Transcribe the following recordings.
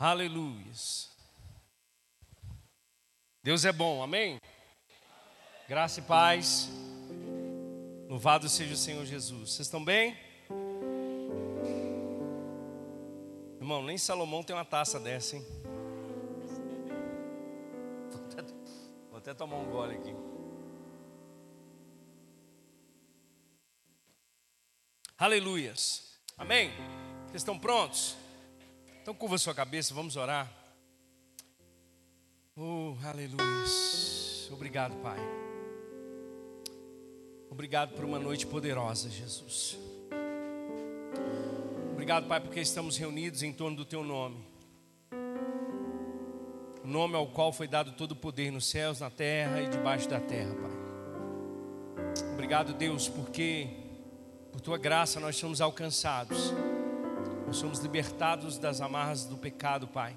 Aleluias. Deus é bom, amém? Graça e paz. Louvado seja o Senhor Jesus. Vocês estão bem? Irmão, nem Salomão tem uma taça dessa, hein? Vou até, vou até tomar um gole aqui. Aleluias. Amém? Vocês estão prontos? Então curva sua cabeça, vamos orar. Oh, aleluia. Obrigado, Pai. Obrigado por uma noite poderosa, Jesus. Obrigado, Pai, porque estamos reunidos em torno do Teu nome. O nome ao qual foi dado todo o poder nos céus, na terra e debaixo da terra, Pai. Obrigado, Deus, porque por Tua graça nós somos alcançados. Nós somos libertados das amarras do pecado, Pai,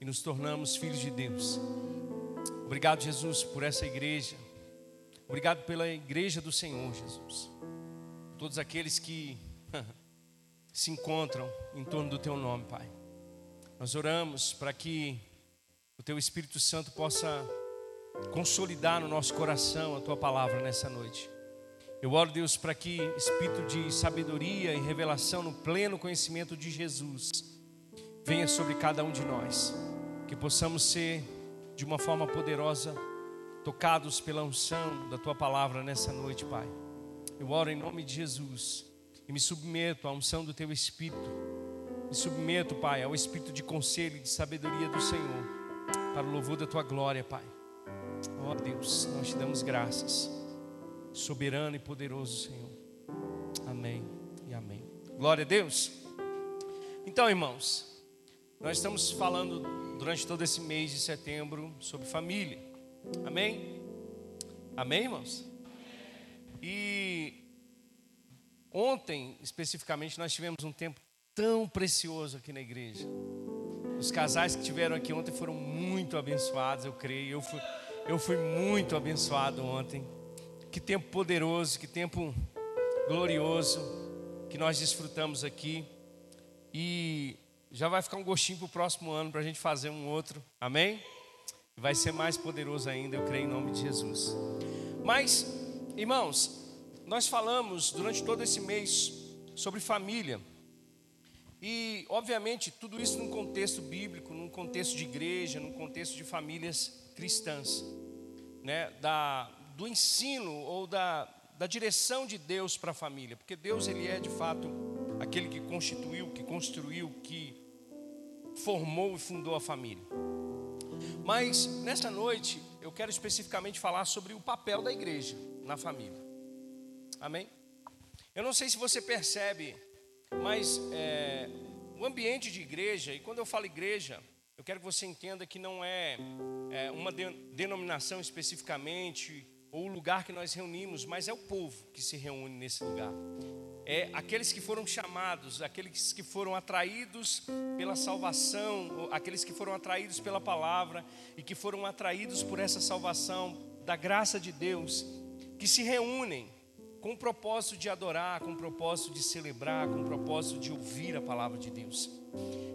e nos tornamos filhos de Deus. Obrigado, Jesus, por essa igreja. Obrigado pela igreja do Senhor, Jesus. Todos aqueles que se encontram em torno do Teu nome, Pai. Nós oramos para que o Teu Espírito Santo possa consolidar no nosso coração a Tua palavra nessa noite. Eu oro, Deus, para que espírito de sabedoria e revelação no pleno conhecimento de Jesus venha sobre cada um de nós, que possamos ser de uma forma poderosa tocados pela unção da tua palavra nessa noite, Pai. Eu oro em nome de Jesus e me submeto à unção do teu espírito. Me submeto, Pai, ao espírito de conselho e de sabedoria do Senhor, para o louvor da tua glória, Pai. Ó oh, Deus, nós te damos graças soberano e poderoso Senhor. Amém e amém. Glória a Deus. Então, irmãos, nós estamos falando durante todo esse mês de setembro sobre família. Amém? Amém, irmãos? E ontem, especificamente, nós tivemos um tempo tão precioso aqui na igreja. Os casais que tiveram aqui ontem foram muito abençoados, eu creio. Eu fui, eu fui muito abençoado ontem. Que tempo poderoso, que tempo glorioso que nós desfrutamos aqui. E já vai ficar um gostinho para o próximo ano para a gente fazer um outro. Amém? Vai ser mais poderoso ainda, eu creio em nome de Jesus. Mas, irmãos, nós falamos durante todo esse mês sobre família. E, obviamente, tudo isso num contexto bíblico, num contexto de igreja, num contexto de famílias cristãs, né? Da, do ensino ou da, da direção de Deus para a família, porque Deus ele é de fato aquele que constituiu, que construiu, que formou e fundou a família. Mas nessa noite eu quero especificamente falar sobre o papel da igreja na família. Amém? Eu não sei se você percebe, mas é, o ambiente de igreja, e quando eu falo igreja, eu quero que você entenda que não é, é uma de, denominação especificamente, ou o lugar que nós reunimos, mas é o povo que se reúne nesse lugar. É aqueles que foram chamados, aqueles que foram atraídos pela salvação, aqueles que foram atraídos pela palavra e que foram atraídos por essa salvação da graça de Deus, que se reúnem com o propósito de adorar, com o propósito de celebrar, com o propósito de ouvir a palavra de Deus.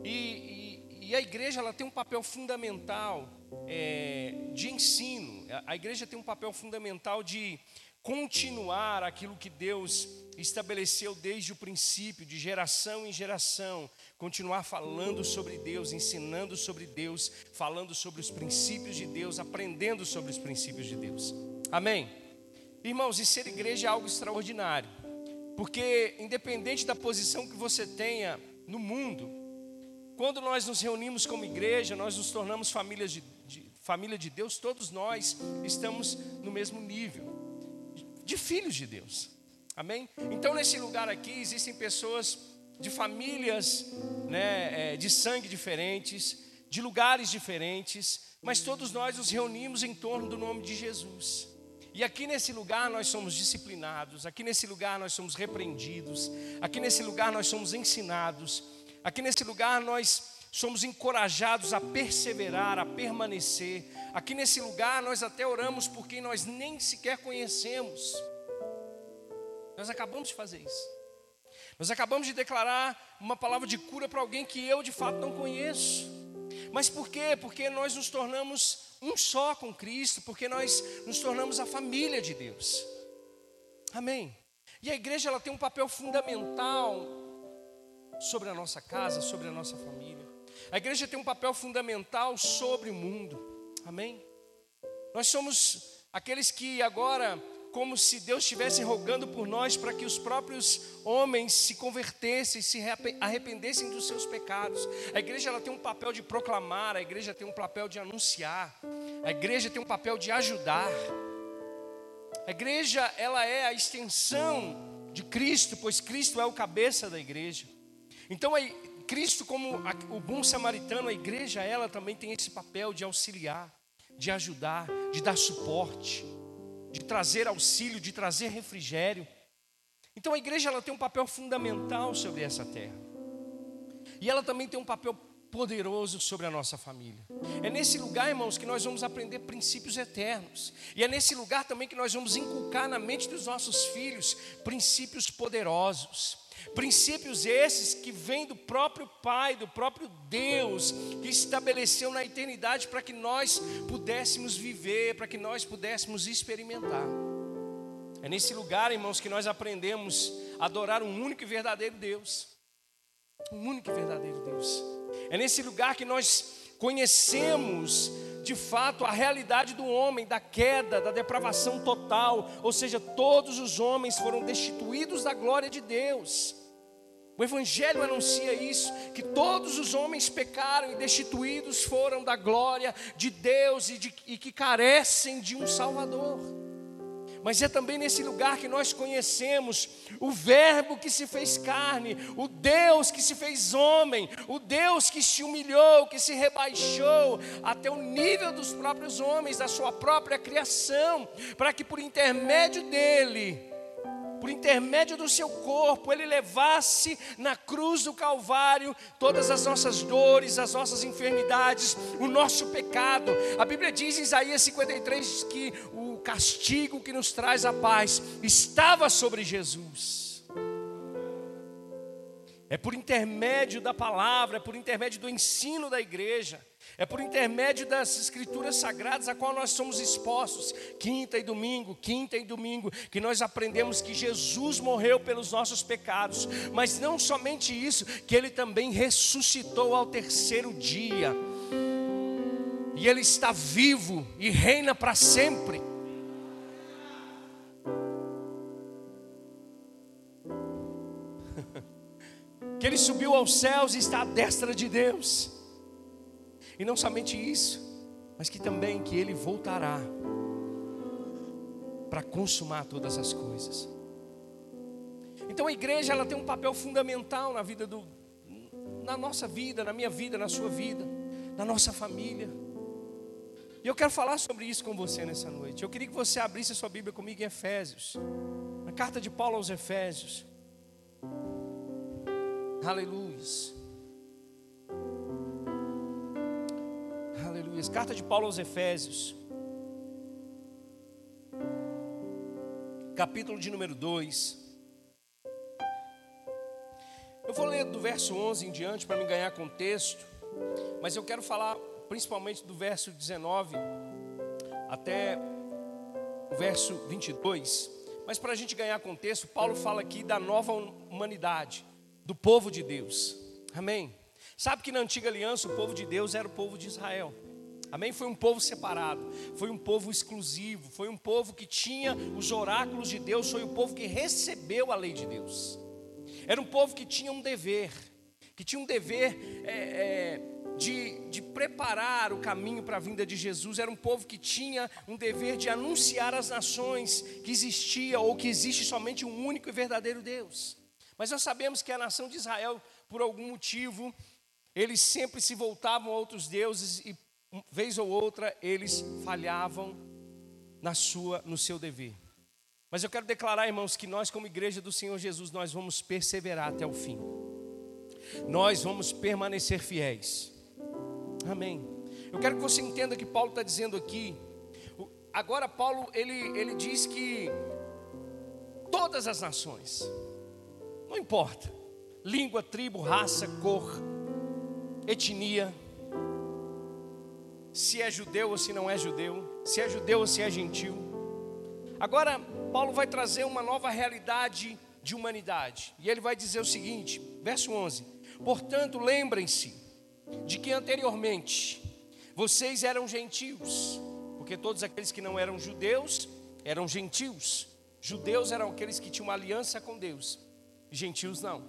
E, e, e a igreja ela tem um papel fundamental é, de ensino. A igreja tem um papel fundamental de continuar aquilo que Deus estabeleceu desde o princípio, de geração em geração, continuar falando sobre Deus, ensinando sobre Deus, falando sobre os princípios de Deus, aprendendo sobre os princípios de Deus. Amém? Irmãos, e ser igreja é algo extraordinário, porque independente da posição que você tenha no mundo, quando nós nos reunimos como igreja, nós nos tornamos famílias de família de Deus, todos nós estamos no mesmo nível de filhos de Deus. Amém? Então, nesse lugar aqui, existem pessoas de famílias né, é, de sangue diferentes, de lugares diferentes, mas todos nós nos reunimos em torno do nome de Jesus. E aqui nesse lugar nós somos disciplinados, aqui nesse lugar nós somos repreendidos, aqui nesse lugar nós somos ensinados, aqui nesse lugar nós somos encorajados a perseverar, a permanecer. Aqui nesse lugar nós até oramos por quem nós nem sequer conhecemos. Nós acabamos de fazer isso. Nós acabamos de declarar uma palavra de cura para alguém que eu de fato não conheço. Mas por quê? Porque nós nos tornamos um só com Cristo, porque nós nos tornamos a família de Deus. Amém. E a igreja ela tem um papel fundamental sobre a nossa casa, sobre a nossa família. A igreja tem um papel fundamental sobre o mundo. Amém? Nós somos aqueles que agora, como se Deus estivesse rogando por nós para que os próprios homens se convertessem, se arrependessem dos seus pecados. A igreja ela tem um papel de proclamar, a igreja tem um papel de anunciar, a igreja tem um papel de ajudar. A igreja ela é a extensão de Cristo, pois Cristo é o cabeça da igreja. Então, Cristo, como o bom samaritano, a igreja, ela também tem esse papel de auxiliar, de ajudar, de dar suporte, de trazer auxílio, de trazer refrigério. Então, a igreja ela tem um papel fundamental sobre essa terra. E ela também tem um papel poderoso sobre a nossa família. É nesse lugar, irmãos, que nós vamos aprender princípios eternos. E é nesse lugar também que nós vamos inculcar na mente dos nossos filhos princípios poderosos. Princípios esses que vêm do próprio Pai, do próprio Deus, que estabeleceu na eternidade para que nós pudéssemos viver, para que nós pudéssemos experimentar. É nesse lugar, irmãos, que nós aprendemos a adorar um único e verdadeiro Deus. Um único e verdadeiro Deus. É nesse lugar que nós conhecemos de fato a realidade do homem, da queda, da depravação total, ou seja, todos os homens foram destituídos da glória de Deus. O Evangelho anuncia isso: que todos os homens pecaram e destituídos foram da glória de Deus e, de, e que carecem de um Salvador mas é também nesse lugar que nós conhecemos o Verbo que se fez carne, o Deus que se fez homem, o Deus que se humilhou, que se rebaixou até o nível dos próprios homens, da sua própria criação, para que por intermédio dele, por intermédio do seu corpo, ele levasse na cruz do Calvário todas as nossas dores, as nossas enfermidades, o nosso pecado. A Bíblia diz em Isaías 53 que o castigo que nos traz a paz estava sobre Jesus. É por intermédio da palavra, é por intermédio do ensino da igreja é por intermédio das escrituras sagradas a qual nós somos expostos, quinta e domingo, quinta e domingo, que nós aprendemos que Jesus morreu pelos nossos pecados, mas não somente isso, que ele também ressuscitou ao terceiro dia. E ele está vivo e reina para sempre. que ele subiu aos céus e está à destra de Deus. E não somente isso, mas que também que ele voltará para consumar todas as coisas. Então a igreja ela tem um papel fundamental na vida do na nossa vida, na minha vida, na sua vida, na nossa família. E eu quero falar sobre isso com você nessa noite. Eu queria que você abrisse a sua Bíblia comigo em Efésios. Na carta de Paulo aos Efésios. Aleluia. Aleluia. Carta de Paulo aos Efésios. Capítulo de número 2. Eu vou ler do verso 11 em diante para me ganhar contexto, mas eu quero falar principalmente do verso 19 até o verso 22. Mas para a gente ganhar contexto, Paulo fala aqui da nova humanidade, do povo de Deus. Amém? Sabe que na antiga aliança o povo de Deus era o povo de Israel. Amém? Foi um povo separado, foi um povo exclusivo, foi um povo que tinha os oráculos de Deus, foi um povo que recebeu a lei de Deus. Era um povo que tinha um dever, que tinha um dever é, é, de, de preparar o caminho para a vinda de Jesus. Era um povo que tinha um dever de anunciar às nações que existia ou que existe somente um único e verdadeiro Deus. Mas nós sabemos que a nação de Israel, por algum motivo, eles sempre se voltavam a outros deuses e vez ou outra eles falhavam na sua no seu dever. Mas eu quero declarar, irmãos, que nós como igreja do Senhor Jesus, nós vamos perseverar até o fim. Nós vamos permanecer fiéis. Amém. Eu quero que você entenda que Paulo está dizendo aqui. Agora Paulo ele, ele diz que todas as nações, Não importa. Língua, tribo, raça, cor, etnia. Se é judeu ou se não é judeu. Se é judeu ou se é gentil. Agora, Paulo vai trazer uma nova realidade de humanidade. E ele vai dizer o seguinte, verso 11: Portanto, lembrem-se de que anteriormente vocês eram gentios, porque todos aqueles que não eram judeus eram gentios. Judeus eram aqueles que tinham uma aliança com Deus, gentios não.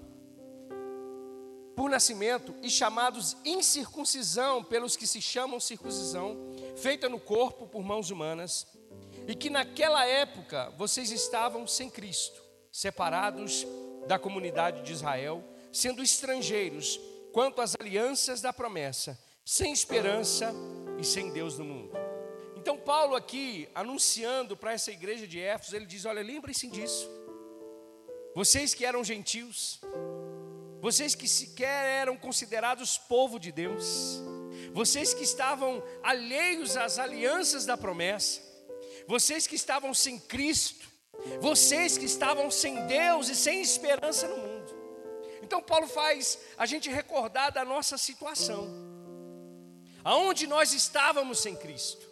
Por nascimento e chamados incircuncisão pelos que se chamam circuncisão, feita no corpo por mãos humanas, e que naquela época vocês estavam sem Cristo, separados da comunidade de Israel, sendo estrangeiros quanto às alianças da promessa, sem esperança e sem Deus no mundo. Então, Paulo aqui, anunciando para essa igreja de Éfeso, ele diz: Olha, lembrem-se disso. Vocês que eram gentios, vocês que sequer eram considerados povo de Deus, vocês que estavam alheios às alianças da promessa, vocês que estavam sem Cristo, vocês que estavam sem Deus e sem esperança no mundo. Então Paulo faz a gente recordar da nossa situação. Aonde nós estávamos sem Cristo.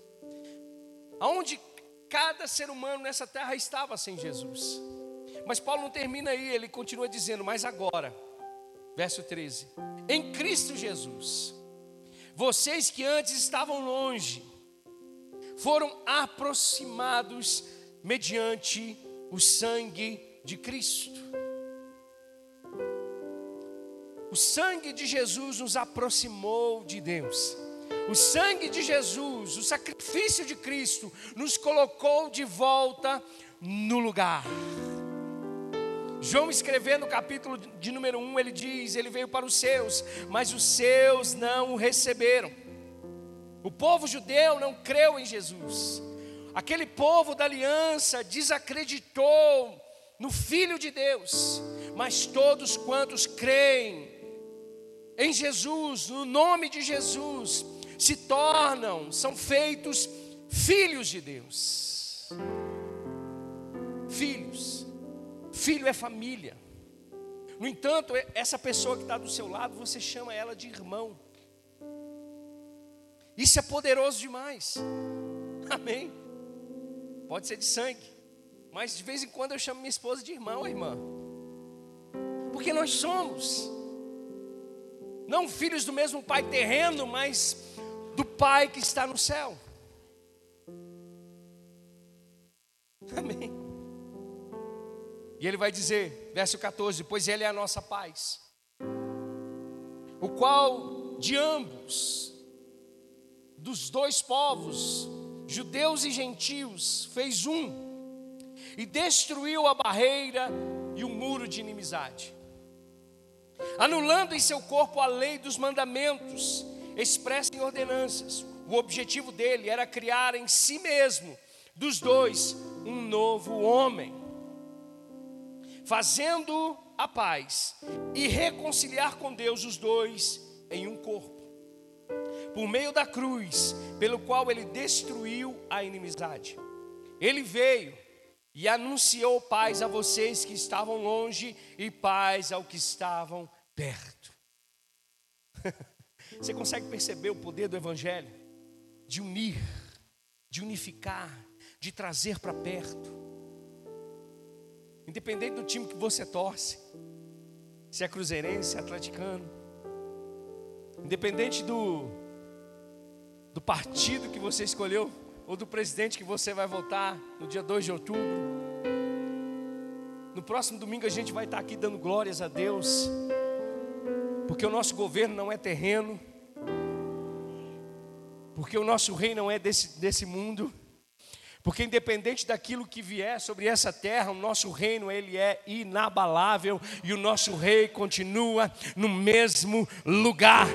Aonde cada ser humano nessa terra estava sem Jesus. Mas Paulo não termina aí, ele continua dizendo: "Mas agora, verso 13. Em Cristo Jesus, vocês que antes estavam longe, foram aproximados mediante o sangue de Cristo. O sangue de Jesus nos aproximou de Deus. O sangue de Jesus, o sacrifício de Cristo, nos colocou de volta no lugar. João escrevendo no capítulo de número 1, ele diz: Ele veio para os seus, mas os seus não o receberam. O povo judeu não creu em Jesus. Aquele povo da aliança desacreditou no Filho de Deus, mas todos quantos creem em Jesus, no nome de Jesus, se tornam, são feitos filhos de Deus. Filhos. Filho é família. No entanto, essa pessoa que está do seu lado, você chama ela de irmão. Isso é poderoso demais. Amém. Pode ser de sangue. Mas de vez em quando eu chamo minha esposa de irmão, irmã. Porque nós somos não filhos do mesmo pai terreno, mas do pai que está no céu. Amém. E ele vai dizer, verso 14: Pois ele é a nossa paz, o qual de ambos, dos dois povos, judeus e gentios, fez um, e destruiu a barreira e o muro de inimizade anulando em seu corpo a lei dos mandamentos, expressa em ordenanças. O objetivo dele era criar em si mesmo, dos dois, um novo homem, fazendo a paz e reconciliar com Deus os dois em um corpo, por meio da cruz, pelo qual ele destruiu a inimizade. Ele veio e anunciou paz a vocês que estavam longe e paz ao que estavam perto. Você consegue perceber o poder do Evangelho? De unir, de unificar, de trazer para perto. Independente do time que você torce, se é cruzeirense, se é atleticano, independente do, do partido que você escolheu, ou do presidente que você vai votar no dia 2 de outubro. No próximo domingo a gente vai estar aqui dando glórias a Deus porque o nosso governo não é terreno, porque o nosso rei não é desse, desse mundo, porque independente daquilo que vier sobre essa terra, o nosso reino ele é inabalável e o nosso rei continua no mesmo lugar.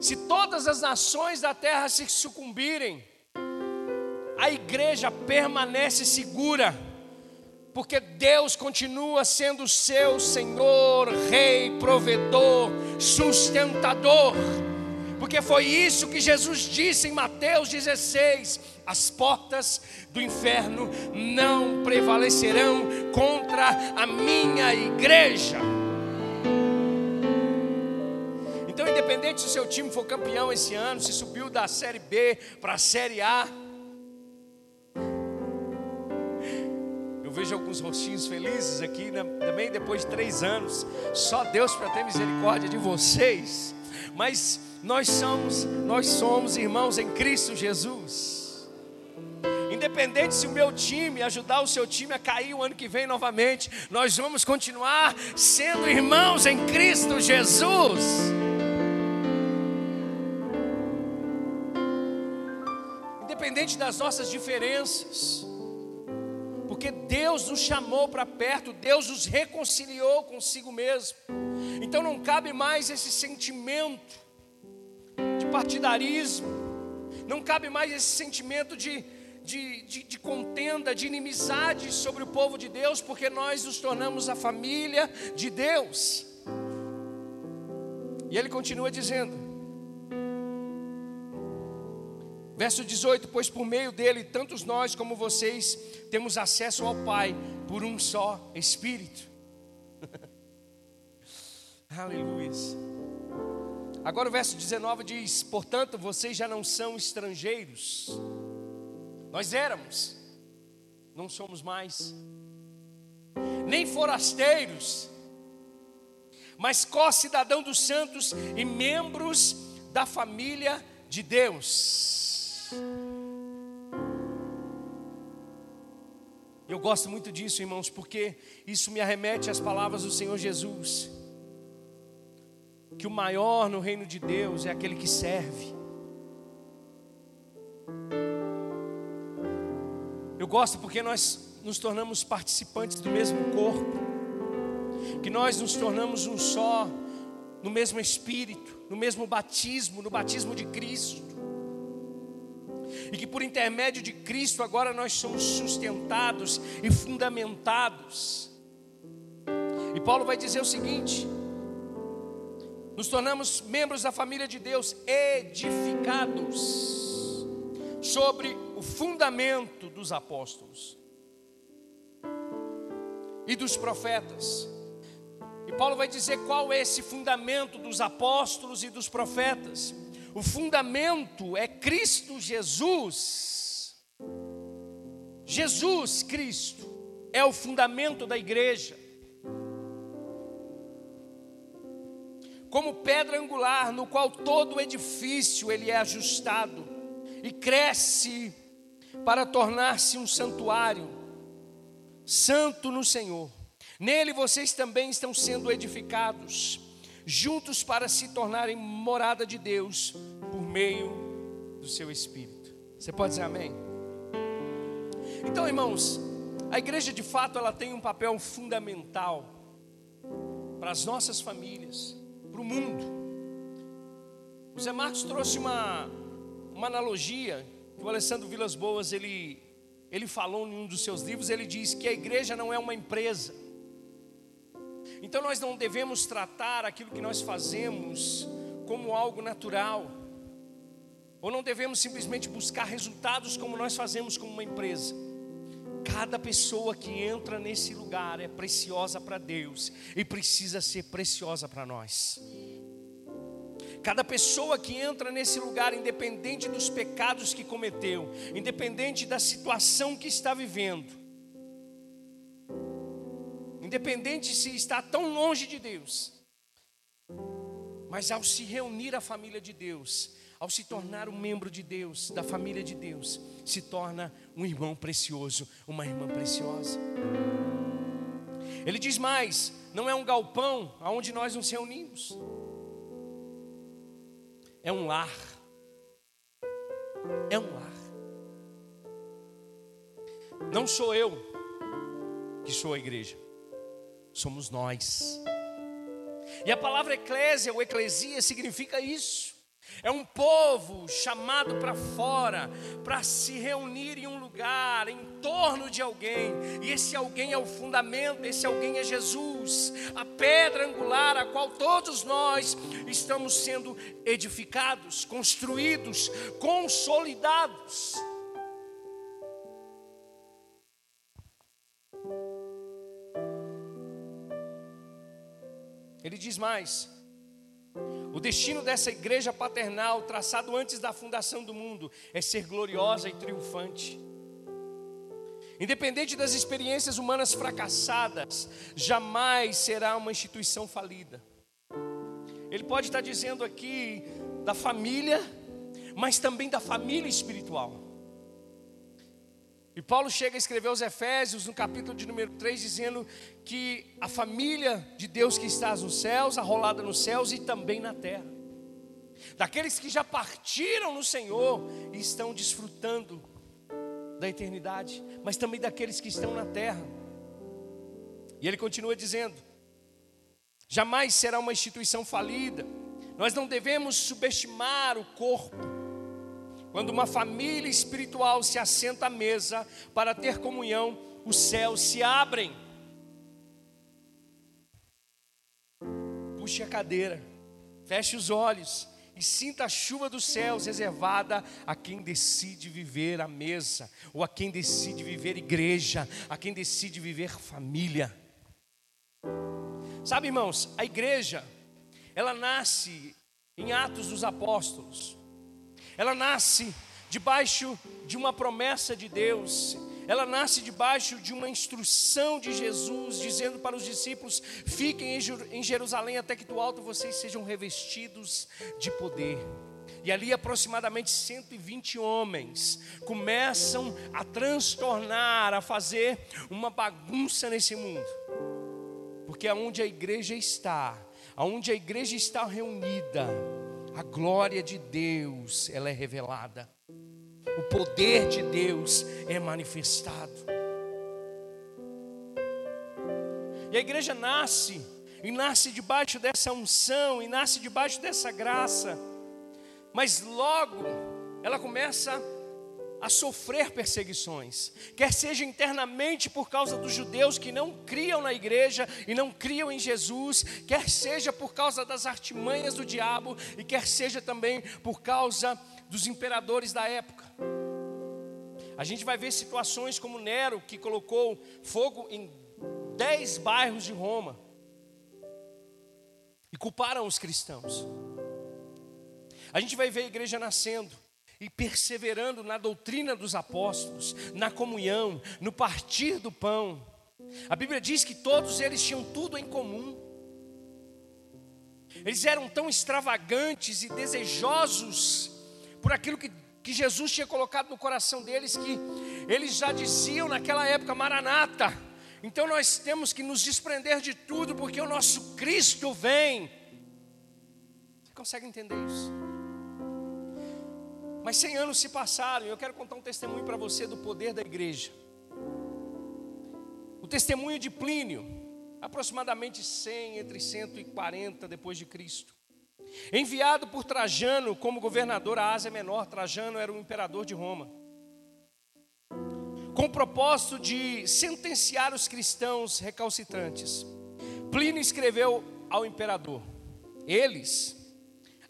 Se todas as nações da terra se sucumbirem, a igreja permanece segura porque Deus continua sendo seu Senhor, Rei, provedor, sustentador. Porque foi isso que Jesus disse em Mateus 16: as portas do inferno não prevalecerão contra a minha igreja. Então, independente se o seu time for campeão esse ano, se subiu da Série B para a Série A, vejo alguns rostinhos felizes aqui, né? também depois de três anos, só Deus para ter misericórdia de vocês, mas nós somos, nós somos irmãos em Cristo Jesus. Independente se o meu time ajudar o seu time a cair o ano que vem novamente, nós vamos continuar sendo irmãos em Cristo Jesus. Independente das nossas diferenças, porque Deus nos chamou para perto, Deus nos reconciliou consigo mesmo. Então não cabe mais esse sentimento partidarismo, não cabe mais esse sentimento de, de, de, de, contenda, de inimizade sobre o povo de Deus, porque nós nos tornamos a família de Deus. E ele continua dizendo, verso 18: Pois por meio dele, tantos nós como vocês temos acesso ao Pai por um só Espírito. Aleluia. Agora o verso 19 diz: Portanto, vocês já não são estrangeiros. Nós éramos, não somos mais. Nem forasteiros, mas co-cidadão dos santos e membros da família de Eu gosto muito disso, irmãos, porque isso me arremete às palavras do Senhor Jesus que o maior no reino de Deus é aquele que serve. Eu gosto porque nós nos tornamos participantes do mesmo corpo, que nós nos tornamos um só, no mesmo espírito, no mesmo batismo, no batismo de Cristo. E que por intermédio de Cristo agora nós somos sustentados e fundamentados. E Paulo vai dizer o seguinte: nos tornamos membros da família de Deus, edificados sobre o fundamento dos apóstolos e dos profetas. E Paulo vai dizer qual é esse fundamento dos apóstolos e dos profetas. O fundamento é Cristo Jesus. Jesus Cristo é o fundamento da igreja. como pedra angular, no qual todo o edifício ele é ajustado e cresce para tornar-se um santuário santo no Senhor. Nele vocês também estão sendo edificados, juntos para se tornarem morada de Deus por meio do seu Espírito. Você pode dizer amém? Então, irmãos, a igreja de fato ela tem um papel fundamental para as nossas famílias para o mundo. O Zé Marcos trouxe uma, uma analogia que o Alessandro Vilas Boas ele, ele falou em um dos seus livros. Ele diz que a igreja não é uma empresa. Então nós não devemos tratar aquilo que nós fazemos como algo natural. Ou não devemos simplesmente buscar resultados como nós fazemos como uma empresa. Cada pessoa que entra nesse lugar é preciosa para Deus e precisa ser preciosa para nós. Cada pessoa que entra nesse lugar, independente dos pecados que cometeu, independente da situação que está vivendo, independente se está tão longe de Deus, mas ao se reunir à família de Deus, ao se tornar um membro de Deus, da família de Deus, se torna um irmão precioso, uma irmã preciosa. Ele diz mais: não é um galpão aonde nós nos reunimos, é um lar. É um lar. Não sou eu que sou a igreja, somos nós. E a palavra eclésia ou eclesia significa isso É um povo chamado para fora, para se reunir em um lugar, em torno de alguém, e esse alguém é o fundamento, esse alguém é Jesus, a pedra angular a qual todos nós estamos sendo edificados, construídos, consolidados. Ele diz mais: o destino dessa igreja paternal, traçado antes da fundação do mundo, é ser gloriosa e triunfante. Independente das experiências humanas fracassadas, jamais será uma instituição falida. Ele pode estar dizendo aqui da família, mas também da família espiritual. E Paulo chega a escrever aos Efésios, no capítulo de número 3, dizendo que a família de Deus que está nos céus, arrolada nos céus e também na terra. Daqueles que já partiram no Senhor e estão desfrutando da eternidade, mas também daqueles que estão na terra. E ele continua dizendo: jamais será uma instituição falida, nós não devemos subestimar o corpo quando uma família espiritual se assenta à mesa para ter comunhão, os céus se abrem. Puxe a cadeira, feche os olhos e sinta a chuva dos céus reservada a quem decide viver a mesa, ou a quem decide viver igreja, a quem decide viver família. Sabe, irmãos, a igreja, ela nasce em Atos dos Apóstolos. Ela nasce debaixo de uma promessa de Deus, ela nasce debaixo de uma instrução de Jesus, dizendo para os discípulos: fiquem em Jerusalém até que do alto vocês sejam revestidos de poder. E ali aproximadamente 120 homens começam a transtornar, a fazer uma bagunça nesse mundo. Porque aonde a igreja está, aonde a igreja está reunida, a glória de Deus, ela é revelada. O poder de Deus é manifestado. E a igreja nasce, e nasce debaixo dessa unção, e nasce debaixo dessa graça. Mas logo ela começa a a sofrer perseguições, quer seja internamente por causa dos judeus que não criam na igreja e não criam em Jesus, quer seja por causa das artimanhas do diabo e quer seja também por causa dos imperadores da época. A gente vai ver situações como Nero, que colocou fogo em dez bairros de Roma e culparam os cristãos. A gente vai ver a igreja nascendo e perseverando na doutrina dos apóstolos, na comunhão, no partir do pão. A Bíblia diz que todos eles tinham tudo em comum. Eles eram tão extravagantes e desejosos por aquilo que, que Jesus tinha colocado no coração deles, que eles já diziam naquela época: Maranata. Então nós temos que nos desprender de tudo, porque o nosso Cristo vem. Você consegue entender isso? Mas 100 anos se passaram e eu quero contar um testemunho para você do poder da igreja. O testemunho de Plínio, aproximadamente 100, entre 140 depois de Cristo. Enviado por Trajano como governador à Ásia Menor, Trajano era o imperador de Roma. Com o propósito de sentenciar os cristãos recalcitrantes. Plínio escreveu ao imperador: Eles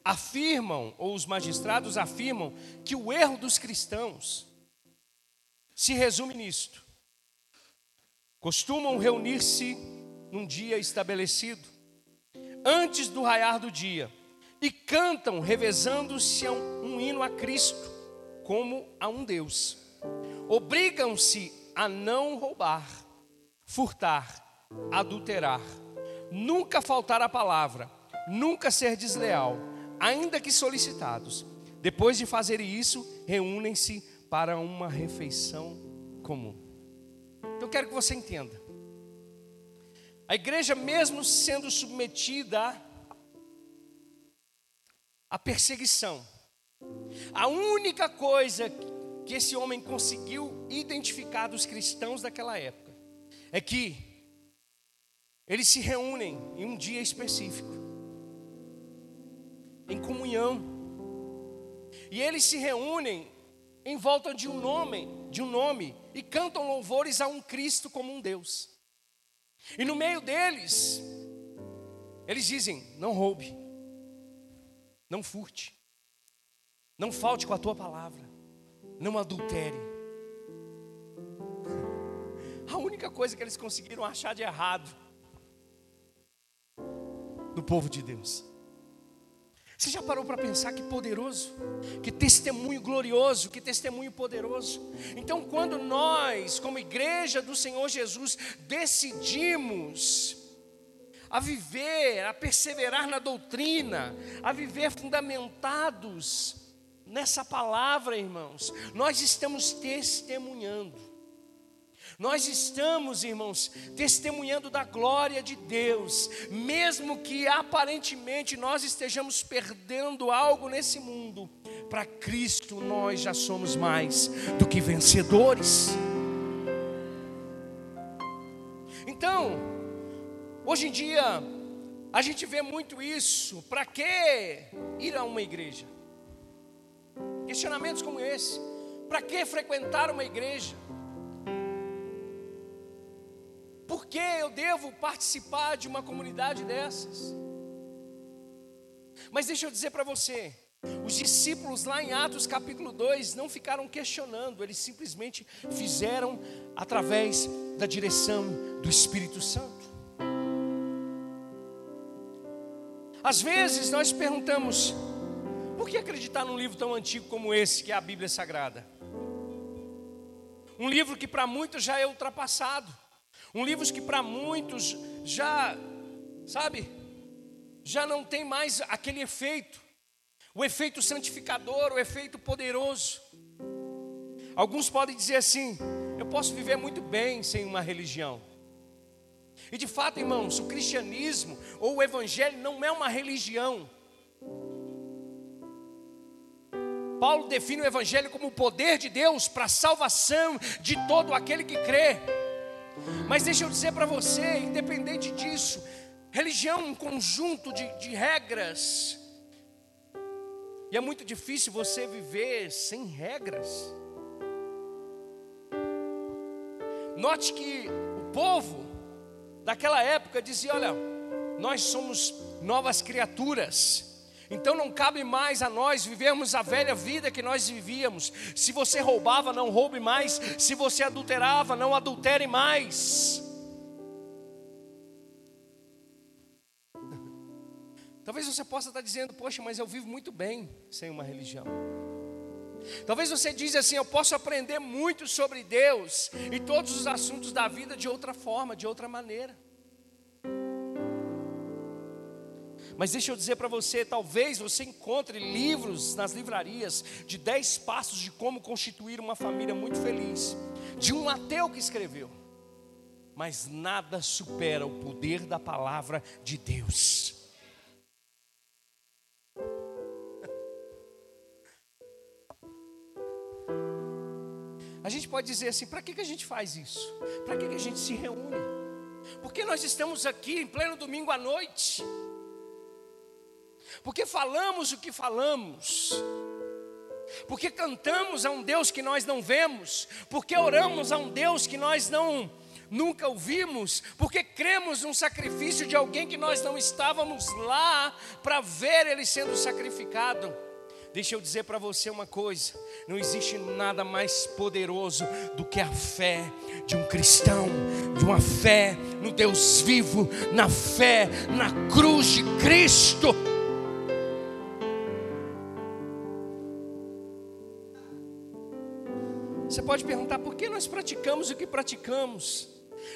afirmam, ou os magistrados afirmam, que o erro dos cristãos se resume nisto: costumam reunir-se num dia estabelecido, antes do raiar do dia, e cantam, revezando-se um, um hino a Cristo, como a um Deus. Obrigam-se a não roubar, furtar, adulterar, nunca faltar a palavra, nunca ser desleal ainda que solicitados. Depois de fazerem isso, reúnem-se para uma refeição comum. Eu quero que você entenda. A igreja, mesmo sendo submetida à perseguição, a única coisa que esse homem conseguiu identificar dos cristãos daquela época é que eles se reúnem em um dia específico em comunhão. E eles se reúnem em volta de um nome, de um nome, e cantam louvores a um Cristo como um Deus. E no meio deles, eles dizem: não roube, não furte, não falte com a tua palavra, não adultere. A única coisa que eles conseguiram achar de errado no povo de Deus. Você já parou para pensar que poderoso, que testemunho glorioso, que testemunho poderoso? Então, quando nós, como igreja do Senhor Jesus, decidimos a viver, a perseverar na doutrina, a viver fundamentados nessa palavra, irmãos, nós estamos testemunhando. Nós estamos, irmãos, testemunhando da glória de Deus, mesmo que aparentemente nós estejamos perdendo algo nesse mundo, para Cristo nós já somos mais do que vencedores. Então, hoje em dia, a gente vê muito isso, para que ir a uma igreja? Questionamentos como esse, para que frequentar uma igreja? Por que eu devo participar de uma comunidade dessas? Mas deixa eu dizer para você, os discípulos lá em Atos capítulo 2 não ficaram questionando, eles simplesmente fizeram através da direção do Espírito Santo. Às vezes nós perguntamos, por que acreditar num livro tão antigo como esse, que é a Bíblia Sagrada? Um livro que para muitos já é ultrapassado. Um livro que para muitos já, sabe, já não tem mais aquele efeito, o efeito santificador, o efeito poderoso. Alguns podem dizer assim: eu posso viver muito bem sem uma religião. E de fato, irmãos, o cristianismo ou o evangelho não é uma religião. Paulo define o evangelho como o poder de Deus para a salvação de todo aquele que crê. Mas deixa eu dizer para você, independente disso, religião é um conjunto de, de regras. E é muito difícil você viver sem regras. Note que o povo daquela época dizia: Olha, nós somos novas criaturas. Então não cabe mais a nós vivermos a velha vida que nós vivíamos. Se você roubava, não roube mais. Se você adulterava, não adultere mais. Talvez você possa estar dizendo, poxa, mas eu vivo muito bem sem uma religião. Talvez você diz assim, eu posso aprender muito sobre Deus e todos os assuntos da vida de outra forma, de outra maneira. Mas deixa eu dizer para você, talvez você encontre livros nas livrarias de 10 passos de como constituir uma família muito feliz, de um ateu que escreveu. Mas nada supera o poder da palavra de Deus. A gente pode dizer assim: para que, que a gente faz isso? Para que, que a gente se reúne? Porque nós estamos aqui em pleno domingo à noite porque falamos o que falamos, porque cantamos a um Deus que nós não vemos, porque oramos a um Deus que nós não nunca ouvimos, porque cremos num sacrifício de alguém que nós não estávamos lá para ver ele sendo sacrificado. Deixa eu dizer para você uma coisa: não existe nada mais poderoso do que a fé de um cristão, de uma fé no Deus vivo, na fé na cruz de Cristo. Você pode perguntar por que nós praticamos o que praticamos,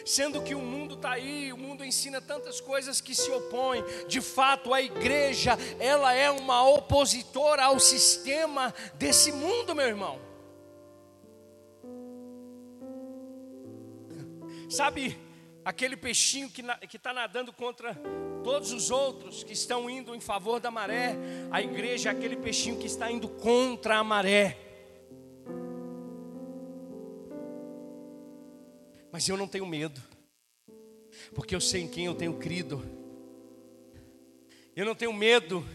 sendo que o mundo está aí, o mundo ensina tantas coisas que se opõem. De fato, a igreja, ela é uma opositora ao sistema desse mundo, meu irmão. Sabe aquele peixinho que está nadando contra todos os outros que estão indo em favor da maré? A igreja é aquele peixinho que está indo contra a maré. Mas eu não tenho medo, porque eu sei em quem eu tenho crido. Eu não tenho medo,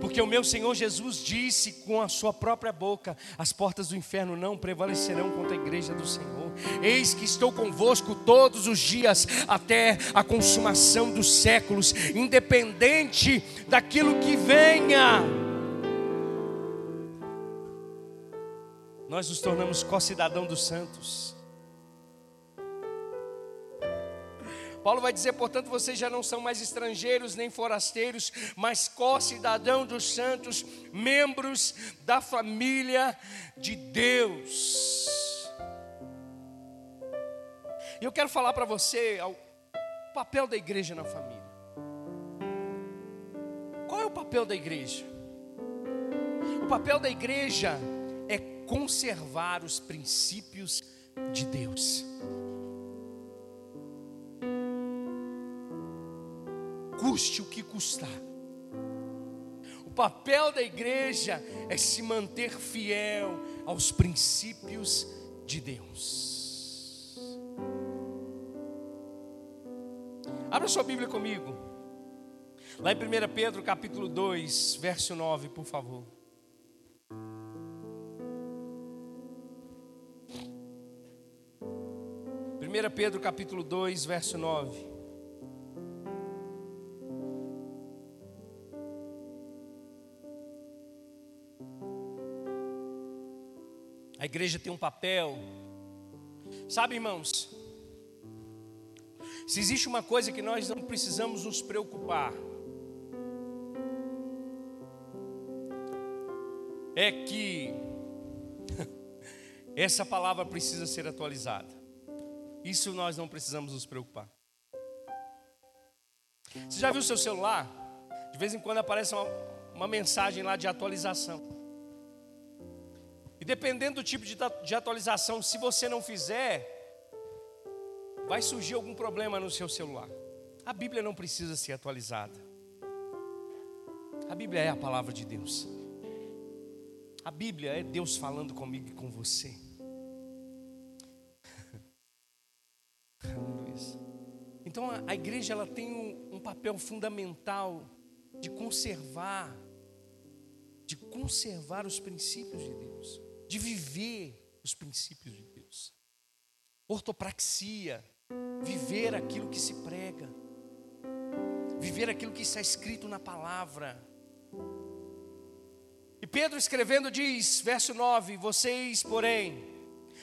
Porque o meu Senhor Jesus disse com a sua própria boca: as portas do inferno não prevalecerão contra a igreja do Senhor. Eis que estou convosco todos os dias até a consumação dos séculos, independente daquilo que venha. Nós nos tornamos co-cidadão dos santos. Paulo vai dizer, portanto, vocês já não são mais estrangeiros nem forasteiros, mas co-cidadão dos santos, membros da família de Deus. E eu quero falar para você o papel da igreja na família. Qual é o papel da igreja? O papel da igreja é conservar os princípios de Deus. Custe o que custar. O papel da igreja é se manter fiel aos princípios de Deus. Abra sua Bíblia comigo. Lá em 1 Pedro capítulo 2, verso 9, por favor. Primeira Pedro capítulo 2, verso 9. A igreja tem um papel. Sabe, irmãos, se existe uma coisa que nós não precisamos nos preocupar, é que essa palavra precisa ser atualizada. Isso nós não precisamos nos preocupar. Você já viu o seu celular? De vez em quando aparece uma, uma mensagem lá de atualização. E dependendo do tipo de, de atualização, se você não fizer, vai surgir algum problema no seu celular. A Bíblia não precisa ser atualizada. A Bíblia é a palavra de Deus. A Bíblia é Deus falando comigo e com você. Então a, igreja ela tem um, um papel fundamental de conservar, de conservar os princípios de Deus de viver os princípios de Deus. Ortopraxia, viver aquilo que se prega, viver aquilo que está escrito na palavra. E Pedro escrevendo diz, verso 9: Vocês, porém,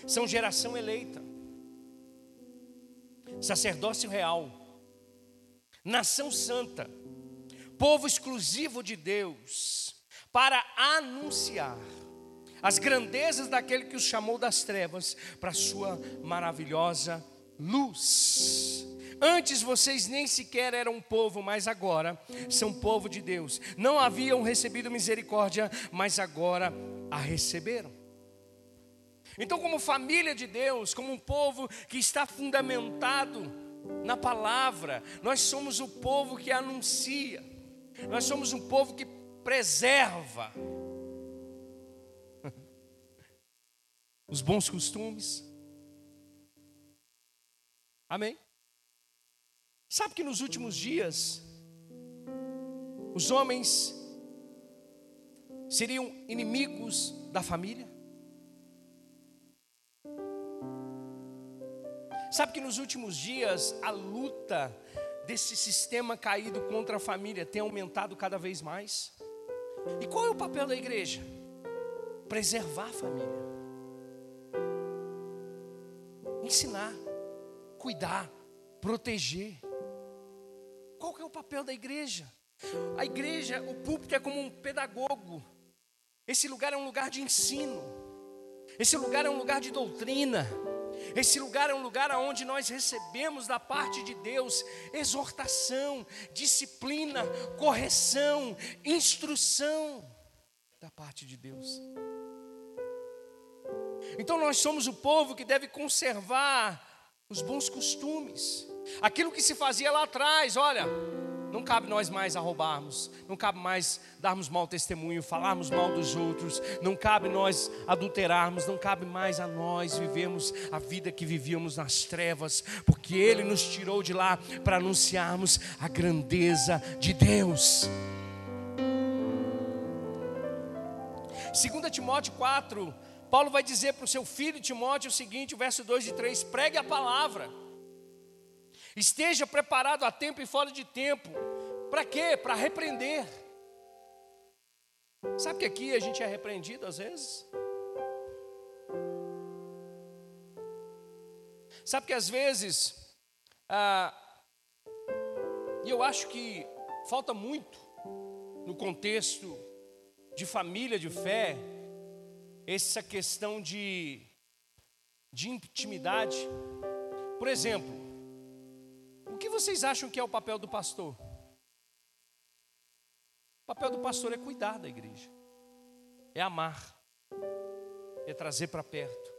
são geração eleita, sacerdócio real, nação santa, povo exclusivo de Deus, para anunciar as grandezas daquele que os chamou das trevas para a sua maravilhosa luz. Antes vocês nem sequer eram povo, mas agora são povo de Deus. Não haviam recebido misericórdia, mas agora a receberam. Então, como família de Deus, como um povo que está fundamentado na palavra, nós somos o povo que anuncia, nós somos um povo que preserva, os bons costumes. Amém? Sabe que nos últimos dias, os homens seriam inimigos da família? Sabe que nos últimos dias a luta desse sistema caído contra a família tem aumentado cada vez mais? E qual é o papel da igreja? Preservar a família. Ensinar, cuidar, proteger. Qual que é o papel da igreja? A igreja, o púlpito é como um pedagogo. Esse lugar é um lugar de ensino. Esse lugar é um lugar de doutrina. Esse lugar é um lugar onde nós recebemos da parte de Deus exortação, disciplina, correção, instrução da parte de Deus. Então nós somos o povo que deve conservar os bons costumes. Aquilo que se fazia lá atrás, olha, não cabe nós mais a roubarmos, não cabe mais darmos mau testemunho, falarmos mal dos outros, não cabe nós adulterarmos, não cabe mais a nós vivermos a vida que vivíamos nas trevas, porque Ele nos tirou de lá para anunciarmos a grandeza de Deus. 2 Timóteo 4, Paulo vai dizer para o seu filho Timóteo o seguinte, o verso 2 e 3: pregue a palavra, esteja preparado a tempo e fora de tempo, para quê? Para repreender. Sabe que aqui a gente é repreendido às vezes? Sabe que às vezes, ah, e eu acho que falta muito no contexto de família de fé, essa questão de, de intimidade. Por exemplo, o que vocês acham que é o papel do pastor? O papel do pastor é cuidar da igreja, é amar, é trazer para perto,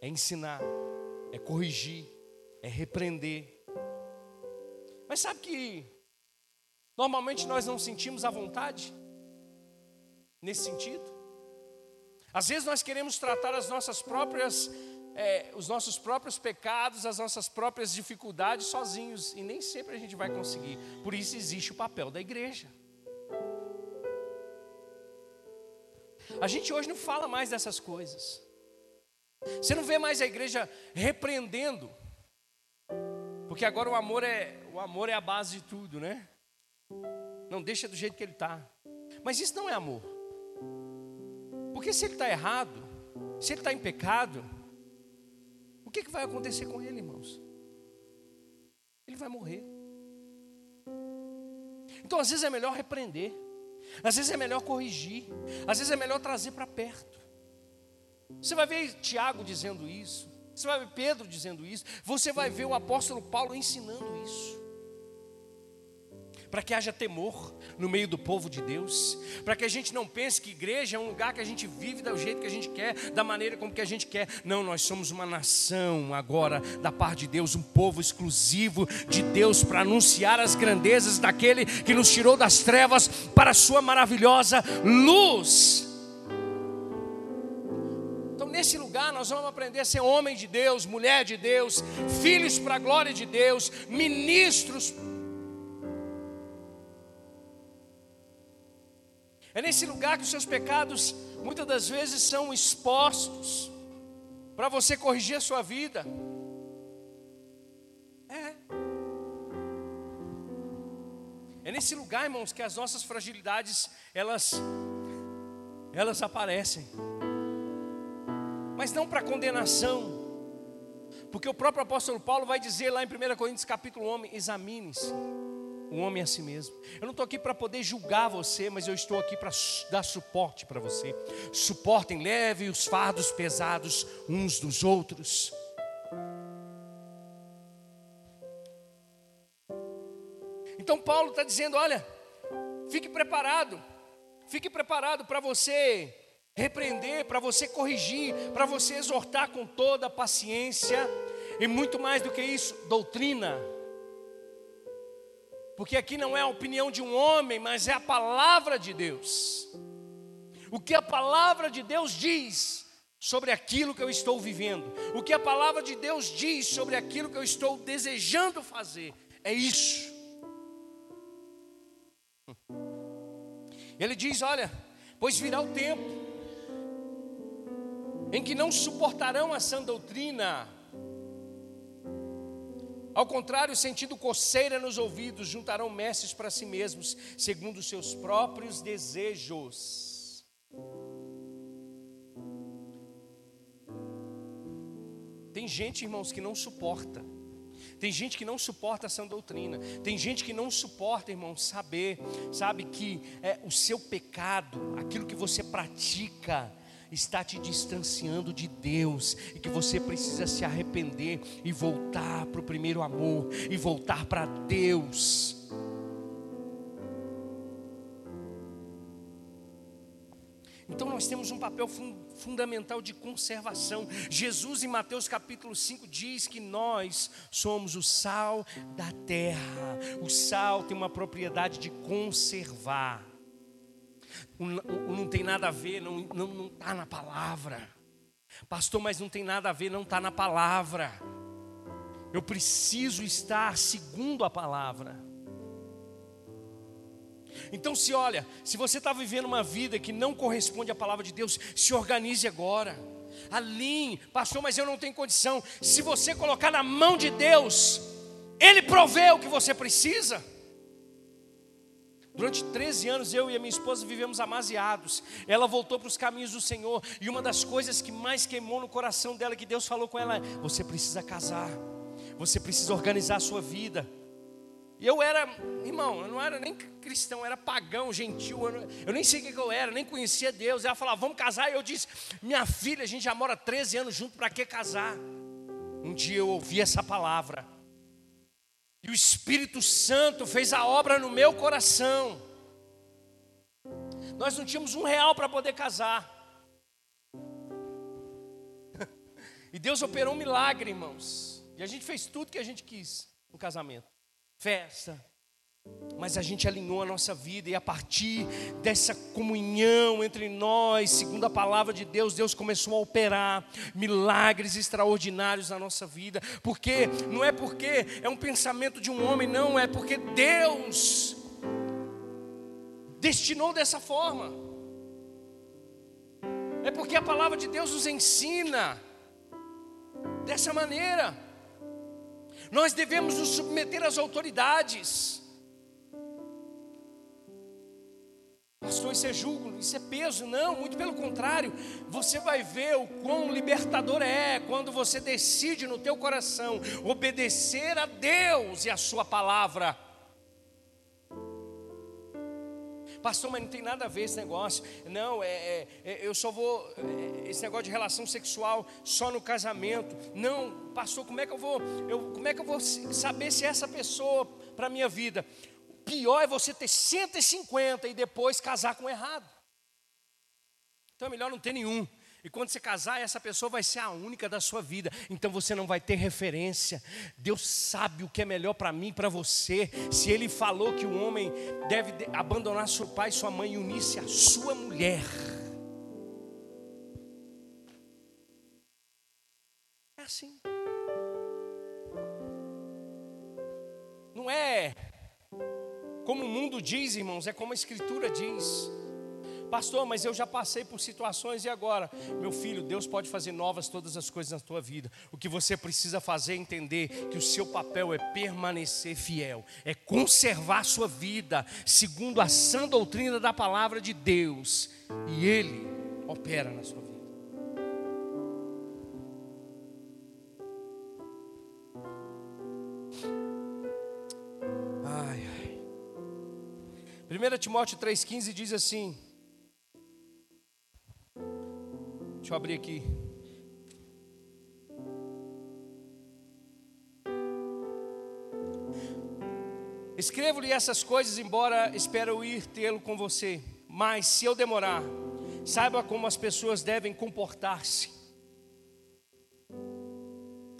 é ensinar, é corrigir, é repreender. Mas sabe que normalmente nós não sentimos a vontade nesse sentido? Às vezes nós queremos tratar as nossas próprias, é, os nossos próprios pecados, as nossas próprias dificuldades sozinhos, e nem sempre a gente vai conseguir. Por isso existe o papel da igreja. A gente hoje não fala mais dessas coisas. Você não vê mais a igreja repreendendo. Porque agora o amor é, o amor é a base de tudo, né? Não deixa do jeito que ele está. Mas isso não é amor. Porque se ele está errado, se ele está em pecado, o que, que vai acontecer com ele, irmãos? Ele vai morrer. Então, às vezes é melhor repreender, às vezes é melhor corrigir, às vezes é melhor trazer para perto. Você vai ver Tiago dizendo isso, você vai ver Pedro dizendo isso, você vai ver o apóstolo Paulo ensinando isso para que haja temor no meio do povo de Deus, para que a gente não pense que igreja é um lugar que a gente vive do jeito que a gente quer, da maneira como que a gente quer. Não, nós somos uma nação agora da parte de Deus, um povo exclusivo de Deus para anunciar as grandezas daquele que nos tirou das trevas para a sua maravilhosa luz. Então, nesse lugar, nós vamos aprender a ser homem de Deus, mulher de Deus, filhos para a glória de Deus, ministros É nesse lugar que os seus pecados muitas das vezes são expostos para você corrigir a sua vida. É. É nesse lugar, irmãos, que as nossas fragilidades elas elas aparecem. Mas não para condenação. Porque o próprio apóstolo Paulo vai dizer lá em 1 Coríntios capítulo 1, examine-se um homem a si mesmo. Eu não estou aqui para poder julgar você, mas eu estou aqui para dar suporte para você. Suportem leve os fardos pesados uns dos outros. Então Paulo está dizendo: olha, fique preparado, fique preparado para você repreender, para você corrigir, para você exortar com toda a paciência, e muito mais do que isso, doutrina porque aqui não é a opinião de um homem, mas é a palavra de Deus. O que a palavra de Deus diz sobre aquilo que eu estou vivendo, o que a palavra de Deus diz sobre aquilo que eu estou desejando fazer, é isso. Ele diz: Olha, pois virá o tempo em que não suportarão a sã doutrina, ao contrário, sentindo coceira nos ouvidos, juntarão mestres para si mesmos, segundo os seus próprios desejos. Tem gente, irmãos, que não suporta. Tem gente que não suporta essa doutrina. Tem gente que não suporta, irmão, saber, sabe que é o seu pecado, aquilo que você pratica, está te distanciando de Deus e que você precisa se arrepender e voltar para o primeiro amor e voltar para Deus. Então nós temos um papel fun fundamental de conservação. Jesus em Mateus capítulo 5 diz que nós somos o sal da terra. O sal tem uma propriedade de conservar não tem nada a ver, não está não, não tá na palavra. Pastor, mas não tem nada a ver, não está na palavra. Eu preciso estar segundo a palavra. Então, se olha, se você está vivendo uma vida que não corresponde à palavra de Deus, se organize agora. Alinhe, pastor, mas eu não tenho condição. Se você colocar na mão de Deus, Ele provê o que você precisa. Durante 13 anos, eu e a minha esposa vivemos amaziados. Ela voltou para os caminhos do Senhor. E uma das coisas que mais queimou no coração dela, que Deus falou com ela, é: você precisa casar, você precisa organizar a sua vida. E eu era, irmão, eu não era nem cristão, eu era pagão, gentil, eu, não, eu nem sei o que eu era, nem conhecia Deus. Ela falava, vamos casar. E eu disse, minha filha, a gente já mora 13 anos junto, para que casar? Um dia eu ouvi essa palavra. E o Espírito Santo fez a obra no meu coração. Nós não tínhamos um real para poder casar. E Deus operou um milagre, irmãos. E a gente fez tudo que a gente quis no casamento. Festa, mas a gente alinhou a nossa vida e a partir dessa comunhão entre nós, segundo a palavra de Deus, Deus começou a operar milagres extraordinários na nossa vida. Porque não é porque é um pensamento de um homem, não, é porque Deus destinou dessa forma. É porque a palavra de Deus nos ensina dessa maneira. Nós devemos nos submeter às autoridades. Pastor, isso é julgo, isso é peso. Não, muito pelo contrário. Você vai ver o quão libertador é quando você decide no teu coração obedecer a Deus e a sua palavra. Pastor, mas não tem nada a ver esse negócio. Não, é, é, é eu só vou. É, esse negócio de relação sexual só no casamento. Não, pastor, como é que eu vou. Eu, como é que eu vou saber se é essa pessoa para a minha vida? Pior é você ter 150 e depois casar com errado. Então é melhor não ter nenhum. E quando você casar, essa pessoa vai ser a única da sua vida. Então você não vai ter referência. Deus sabe o que é melhor para mim e para você. Se Ele falou que o homem deve abandonar seu pai e sua mãe e unir-se à sua mulher. É assim. Não é como o mundo diz, irmãos, é como a Escritura diz. Pastor, mas eu já passei por situações e agora? Meu filho, Deus pode fazer novas todas as coisas na tua vida. O que você precisa fazer é entender que o seu papel é permanecer fiel, é conservar a sua vida segundo a sã doutrina da palavra de Deus. E Ele opera na sua vida. 1 Timóteo 3,15 diz assim: Deixa eu abrir aqui. Escrevo-lhe essas coisas, embora espero ir tê-lo com você. Mas se eu demorar, saiba como as pessoas devem comportar-se.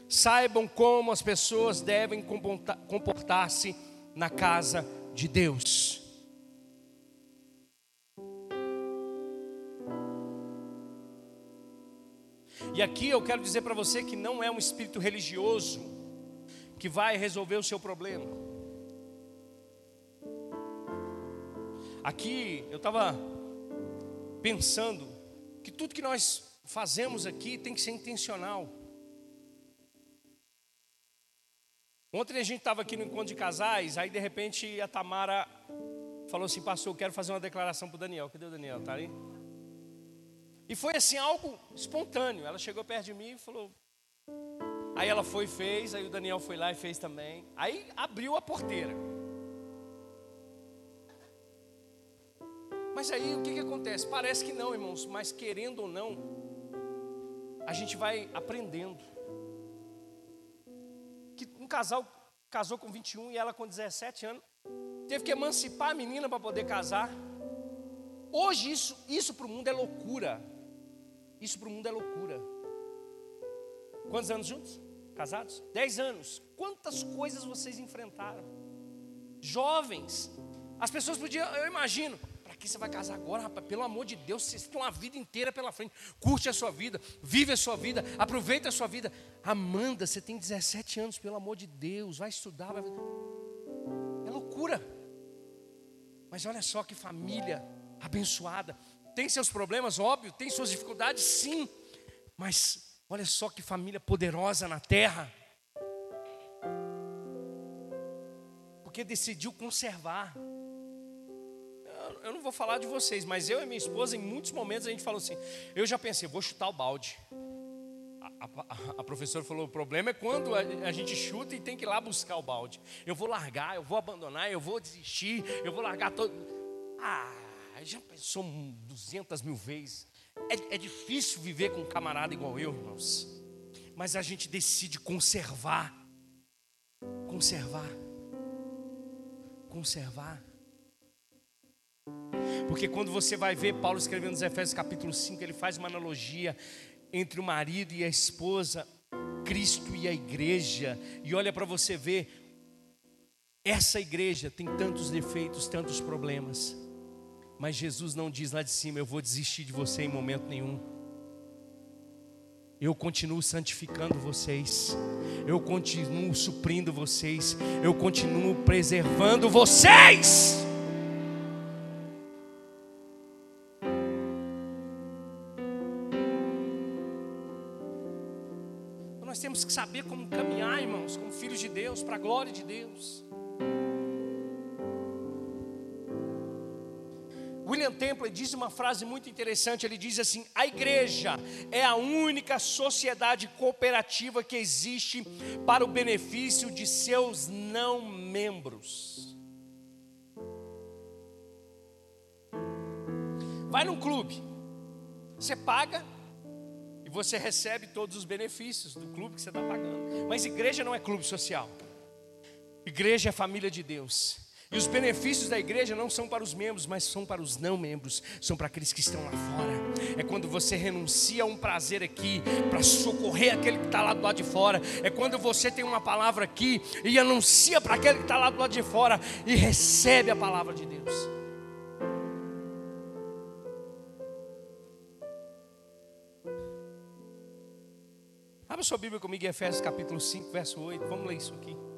Saibam como as pessoas devem comportar-se na casa de Deus. E aqui eu quero dizer para você que não é um espírito religioso que vai resolver o seu problema. Aqui eu estava pensando que tudo que nós fazemos aqui tem que ser intencional. Ontem a gente estava aqui no encontro de casais, aí de repente a Tamara falou assim: Pastor, eu quero fazer uma declaração para o Daniel. Cadê o Daniel? Está ali? E foi assim algo espontâneo. Ela chegou perto de mim e falou. Aí ela foi e fez, aí o Daniel foi lá e fez também. Aí abriu a porteira. Mas aí o que, que acontece? Parece que não, irmãos, mas querendo ou não, a gente vai aprendendo. Que um casal casou com 21 e ela com 17 anos, teve que emancipar a menina para poder casar. Hoje isso, isso para o mundo é loucura. Isso para o mundo é loucura. Quantos anos juntos? Casados? Dez anos. Quantas coisas vocês enfrentaram? Jovens. As pessoas podiam, eu imagino, para que você vai casar agora, rapaz? Pelo amor de Deus, vocês têm uma vida inteira pela frente. Curte a sua vida, vive a sua vida, aproveita a sua vida. Amanda, você tem 17 anos, pelo amor de Deus, vai estudar. Vai... É loucura. Mas olha só que família abençoada. Tem seus problemas, óbvio, tem suas dificuldades, sim. Mas olha só que família poderosa na terra. Porque decidiu conservar. Eu não vou falar de vocês, mas eu e minha esposa, em muitos momentos, a gente falou assim: eu já pensei, vou chutar o balde. A, a, a, professora falou: o problema é quando a, a, gente chuta e tem que ir lá buscar o balde. Eu vou largar, eu vou abandonar, eu vou desistir, eu vou largar todo. Ah, já pensou 200 mil vezes. É, é difícil viver com um camarada igual eu, irmãos. Mas a gente decide conservar. Conservar. Conservar. Porque quando você vai ver Paulo escrevendo nos Efésios capítulo 5, ele faz uma analogia entre o marido e a esposa, Cristo e a igreja. E olha para você ver, essa igreja tem tantos defeitos, tantos problemas. Mas Jesus não diz lá de cima: Eu vou desistir de você em momento nenhum. Eu continuo santificando vocês, eu continuo suprindo vocês, eu continuo preservando vocês. Nós temos que saber como caminhar, irmãos, como filhos de Deus, para a glória de Deus. William Temple diz uma frase muito interessante. Ele diz assim: a igreja é a única sociedade cooperativa que existe para o benefício de seus não membros. Vai num clube, você paga e você recebe todos os benefícios do clube que você está pagando. Mas igreja não é clube social. Igreja é família de Deus. E os benefícios da igreja não são para os membros, mas são para os não membros, são para aqueles que estão lá fora. É quando você renuncia a um prazer aqui para socorrer aquele que está lá do lado de fora. É quando você tem uma palavra aqui e anuncia para aquele que está lá do lado de fora e recebe a palavra de Deus. Abra sua Bíblia comigo em Efésios capítulo 5, verso 8. Vamos ler isso aqui.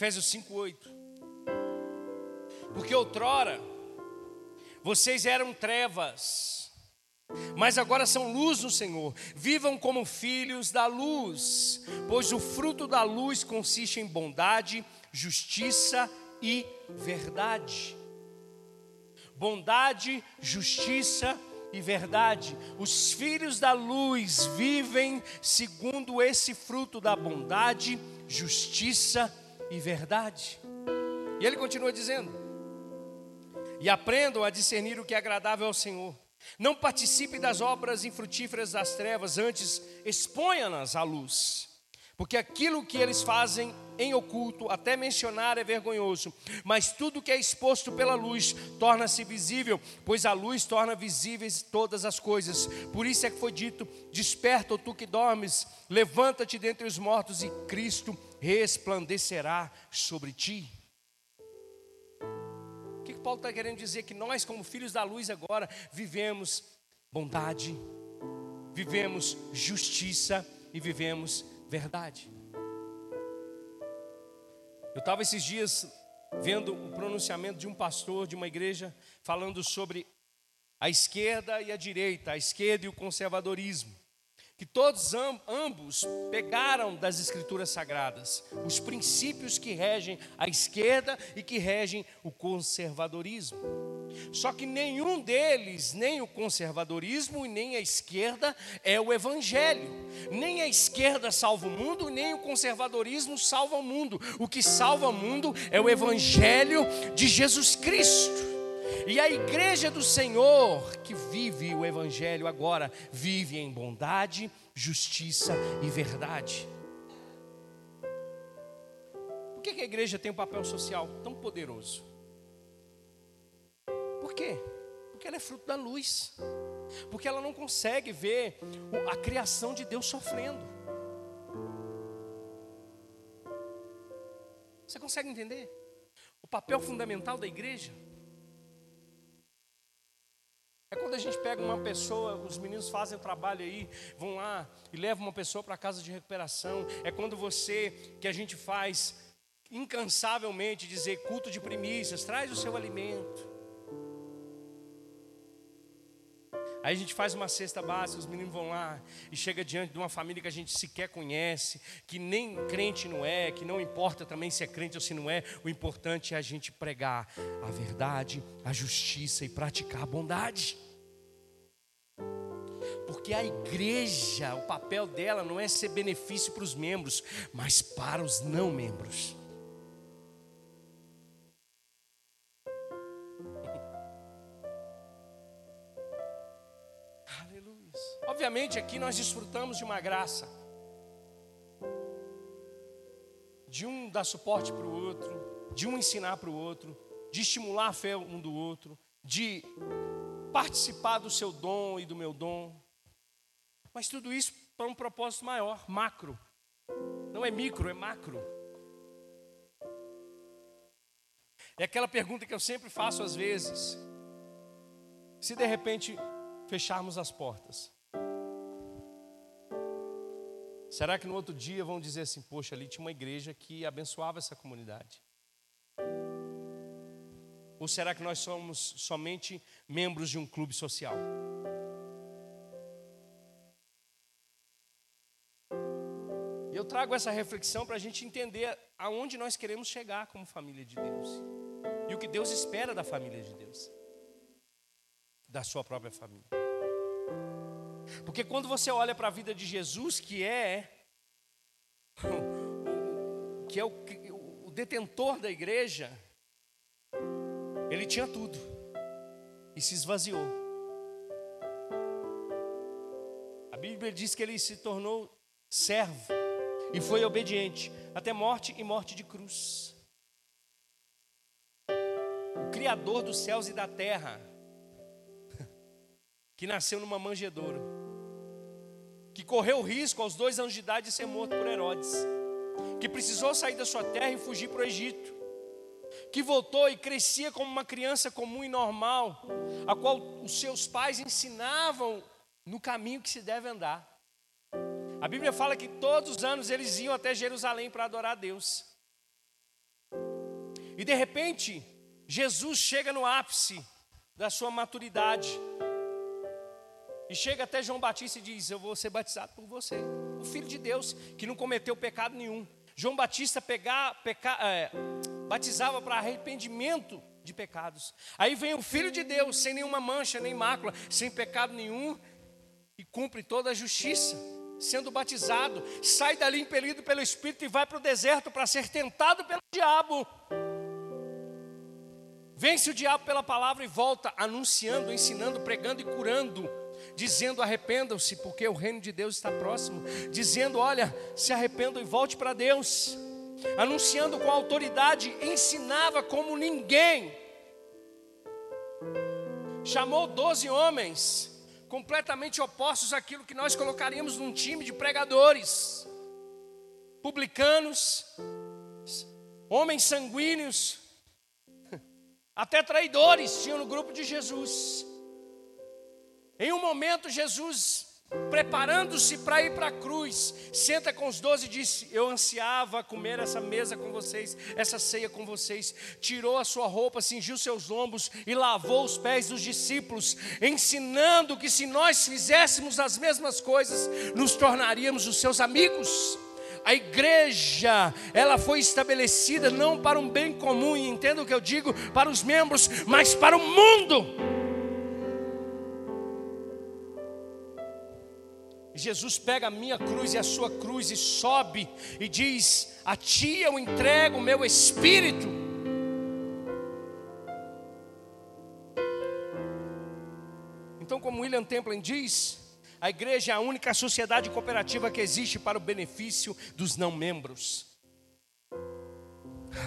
Efésios 5:8. Porque outrora vocês eram trevas, mas agora são luz no Senhor. Vivam como filhos da luz, pois o fruto da luz consiste em bondade, justiça e verdade. Bondade, justiça e verdade. Os filhos da luz vivem segundo esse fruto da bondade, justiça e verdade. E ele continua dizendo: E aprendam a discernir o que é agradável ao Senhor. Não participe das obras infrutíferas das trevas, antes exponha-nas à luz. Porque aquilo que eles fazem em oculto, até mencionar é vergonhoso, mas tudo que é exposto pela luz torna-se visível, pois a luz torna visíveis todas as coisas. Por isso é que foi dito: Desperta, tu que dormes, levanta-te dentre os mortos e Cristo resplandecerá sobre ti. O que, Paulo está querendo dizer? Que nós, como filhos da luz, agora vivemos bondade, vivemos justiça e vivemos verdade. Eu estava esses dias vendo o pronunciamento de um pastor de uma igreja falando sobre a esquerda e a direita, a esquerda e o conservadorismo que todos ambos pegaram das escrituras sagradas, os princípios que regem a esquerda e que regem o conservadorismo. Só que nenhum deles, nem o conservadorismo e nem a esquerda, é o evangelho. Nem a esquerda salva o mundo, nem o conservadorismo salva o mundo. O que salva o mundo é o evangelho de Jesus Cristo. E a igreja do Senhor, que vive o Evangelho agora, vive em bondade, justiça e verdade. Por que a igreja tem um papel social tão poderoso? Por quê? Porque ela é fruto da luz. Porque ela não consegue ver a criação de Deus sofrendo. Você consegue entender? O papel fundamental da igreja É quando a gente pega uma pessoa, os meninos fazem o trabalho aí, vão lá e levam uma pessoa para a casa de recuperação. É quando você, que a gente faz incansavelmente, dizer culto de primícias, traz o seu alimento. Aí a gente faz uma cesta básica, os meninos vão lá e chega diante de uma família que a gente sequer conhece, que nem crente não é, que não importa também se é crente ou se não é, o importante é a gente pregar a verdade, a justiça e praticar a bondade. Porque a igreja, o papel dela não é ser benefício para os membros, mas para os não membros. Obviamente, aqui nós desfrutamos de uma graça, de um dar suporte para o outro, de um ensinar para o outro, de estimular a fé um do outro, de participar do seu dom e do meu dom. Mas tudo isso para um propósito maior, macro. Não é micro, é macro. É aquela pergunta que eu sempre faço às vezes. Se de repente fecharmos as portas, Será que no outro dia vão dizer assim: poxa, ali tinha uma igreja que abençoava essa comunidade? Ou será que nós somos somente membros de um clube social? Eu trago essa reflexão para a gente entender aonde nós queremos chegar como família de Deus e o que Deus espera da família de Deus, da sua própria família. Porque quando você olha para a vida de Jesus, que é que é o, o detentor da igreja, ele tinha tudo e se esvaziou. A Bíblia diz que ele se tornou servo e foi obediente até morte e morte de cruz. O Criador dos céus e da terra, que nasceu numa manjedoura que correu o risco aos dois anos de idade de ser morto por Herodes, que precisou sair da sua terra e fugir para o Egito, que voltou e crescia como uma criança comum e normal, a qual os seus pais ensinavam no caminho que se deve andar. A Bíblia fala que todos os anos eles iam até Jerusalém para adorar a Deus. E de repente, Jesus chega no ápice da sua maturidade. E chega até João Batista e diz: Eu vou ser batizado por você, o filho de Deus, que não cometeu pecado nenhum. João Batista pegar, é, batizava para arrependimento de pecados. Aí vem o filho de Deus, sem nenhuma mancha, nem mácula, sem pecado nenhum, e cumpre toda a justiça, sendo batizado, sai dali impelido pelo Espírito e vai para o deserto para ser tentado pelo diabo. Vence o diabo pela palavra e volta anunciando, ensinando, pregando e curando dizendo: arrependam-se, porque o reino de Deus está próximo, dizendo: olha, se arrependam e volte para Deus, anunciando com autoridade, ensinava como ninguém. Chamou doze homens, completamente opostos àquilo que nós colocaríamos num time de pregadores, publicanos, homens sanguíneos, até traidores tinham no grupo de Jesus. Em um momento, Jesus, preparando-se para ir para a cruz, senta com os doze e disse: Eu ansiava comer essa mesa com vocês, essa ceia com vocês. Tirou a sua roupa, cingiu seus lombos e lavou os pés dos discípulos, ensinando que se nós fizéssemos as mesmas coisas, nos tornaríamos os seus amigos. A igreja, ela foi estabelecida não para um bem comum, e entenda o que eu digo, para os membros, mas para o mundo. Jesus pega a minha cruz e a sua cruz e sobe e diz: A ti eu entrego o meu espírito. Então, como William Templin diz, a igreja é a única sociedade cooperativa que existe para o benefício dos não membros.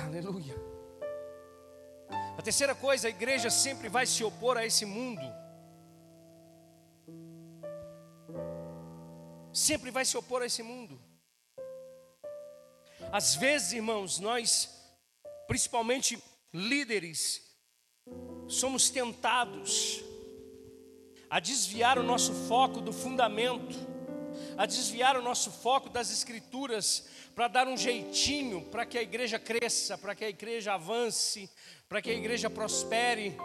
Aleluia. A terceira coisa, a igreja sempre vai se opor a esse mundo. Sempre vai se opor a esse mundo. Às vezes, irmãos, nós, principalmente líderes, somos tentados a desviar o nosso foco do fundamento, a desviar o nosso foco das Escrituras, para dar um jeitinho para que a igreja cresça, para que a igreja avance, para que a igreja prospere.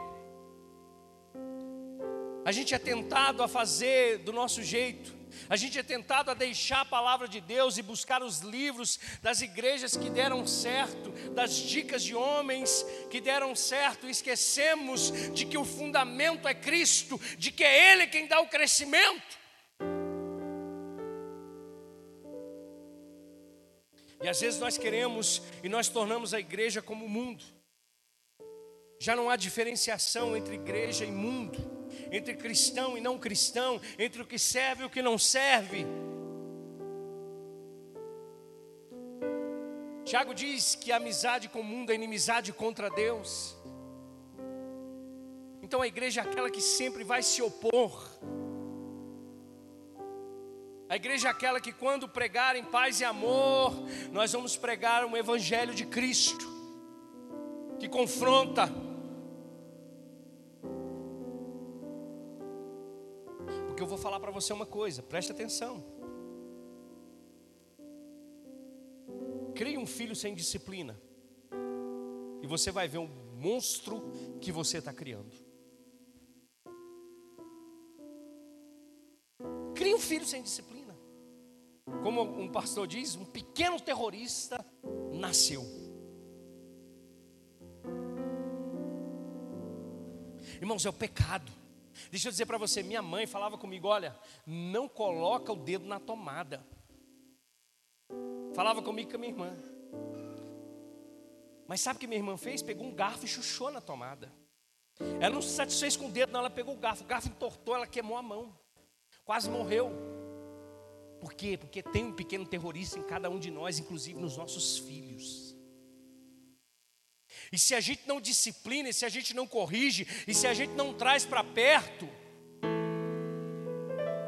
A gente é tentado a fazer do nosso jeito, a gente é tentado a deixar a palavra de Deus e buscar os livros das igrejas que deram certo, das dicas de homens que deram certo, e esquecemos de que o fundamento é Cristo, de que é Ele quem dá o crescimento. E às vezes nós queremos e nós tornamos a igreja como o mundo. Já não há diferenciação entre igreja e mundo, entre cristão e não cristão, entre o que serve e o que não serve. Tiago diz que a amizade com o mundo é inimizade contra Deus. Então a igreja é aquela que sempre vai se opor. A igreja é aquela que, quando pregar em paz e amor, nós vamos pregar um evangelho de Cristo, que confronta, vou falar para você uma coisa, preste atenção. Crie um filho sem disciplina, e você vai ver um monstro que você está criando. Crie um filho sem disciplina. Como um pastor diz, um pequeno terrorista nasceu. Irmãos, é o pecado. Deixa eu dizer para você, minha mãe falava comigo, olha, não coloca o dedo na tomada. Falava comigo com a minha irmã. Mas sabe o que minha irmã fez? Pegou um garfo e chuchou na tomada. Ela não se satisfez com o dedo, não, ela pegou o garfo. O garfo entortou, ela queimou a mão. Quase morreu. Por quê? Porque tem um pequeno terrorista em cada um de nós, inclusive nos nossos filhos. E se a gente não disciplina, e se a gente não corrige, e se a gente não traz para perto,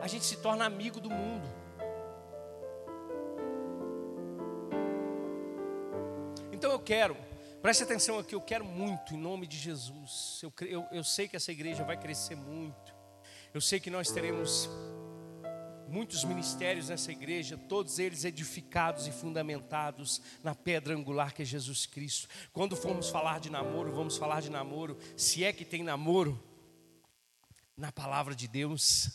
a gente se torna amigo do mundo. Então eu quero, preste atenção aqui, eu quero muito, em nome de Jesus. Eu, eu, eu sei que essa igreja vai crescer muito. Eu sei que nós teremos muitos ministérios nessa igreja, todos eles edificados e fundamentados na pedra angular que é Jesus Cristo. Quando formos falar de namoro, vamos falar de namoro, se é que tem namoro, na palavra de Deus.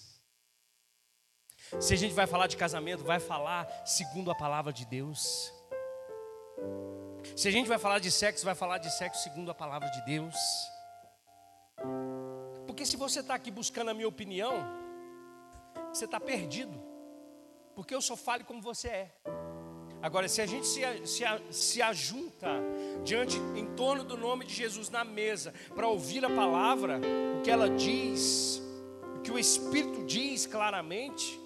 Se a gente vai falar de casamento, vai falar segundo a palavra de Deus. Se a gente vai falar de sexo, vai falar de sexo segundo a palavra de Deus. Porque se você está aqui buscando a minha opinião, você está perdido, porque eu só falo como você é. Agora, se a gente se, se, se ajunta diante, em torno do nome de Jesus na mesa, para ouvir a palavra, o que ela diz, o que o Espírito diz claramente,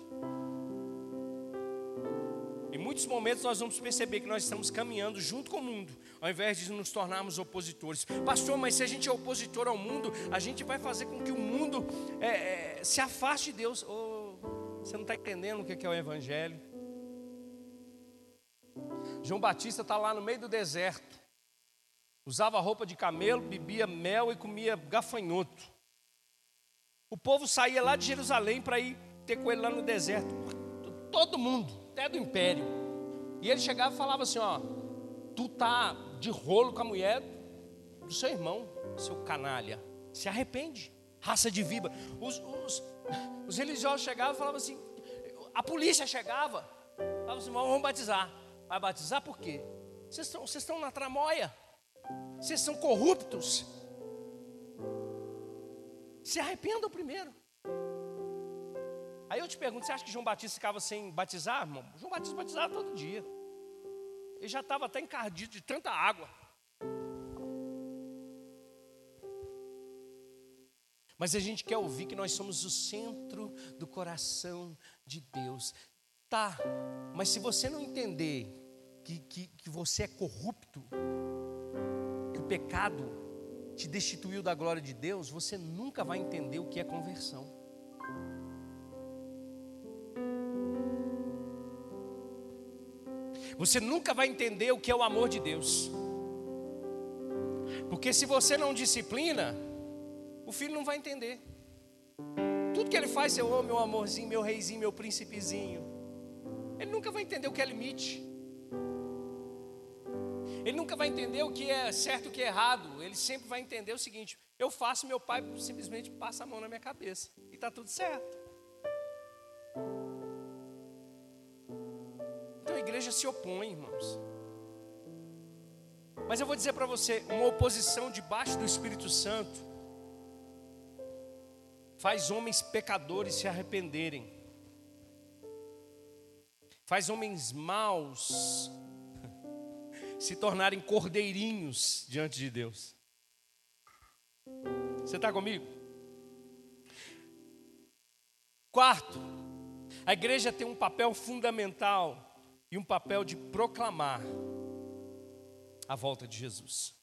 em muitos momentos nós vamos perceber que nós estamos caminhando junto com o mundo, ao invés de nos tornarmos opositores. Pastor, mas se a gente é opositor ao mundo, a gente vai fazer com que o mundo é, é, se afaste de Deus. Oh, você não está entendendo o que é o Evangelho. João Batista está lá no meio do deserto. Usava roupa de camelo, bebia mel e comia gafanhoto. O povo saía lá de Jerusalém para ir ter com ele lá no deserto. Todo mundo, até do império. E ele chegava e falava assim: Ó, tu tá de rolo com a mulher do seu irmão, seu canalha. Se arrepende, raça de víbora. Os, os, os religiosos chegavam e falavam assim: a polícia chegava, falava assim: vamos batizar. Vai batizar por quê? Vocês estão, na tramóia, vocês são corruptos. Se arrependam primeiro. Aí eu te pergunto: você acha que João Batista ficava sem batizar, irmão? João Batista batizava todo dia. Ele já estava até encardido de tanta água. Mas a gente quer ouvir que nós somos o centro do coração de Deus. Tá, mas se você não entender que, que, que você é corrupto, que o pecado te destituiu da glória de Deus, você nunca vai entender o que é conversão. Você nunca vai entender o que é o amor de Deus. Porque se você não disciplina, o filho não vai entender. Tudo que ele faz, eu amo meu amorzinho, meu reizinho, meu príncipezinho. Ele nunca vai entender o que é limite. Ele nunca vai entender o que é certo e o que é errado. Ele sempre vai entender o seguinte: eu faço, meu pai simplesmente passa a mão na minha cabeça. E está tudo certo. Então a igreja se opõe, irmãos. Mas eu vou dizer para você: uma oposição debaixo do Espírito Santo faz homens pecadores se arrependerem, faz homens maus se tornarem cordeirinhos diante de Deus. Você está comigo? Quarto, a igreja tem um papel fundamental e um papel de proclamar a volta de Jesus.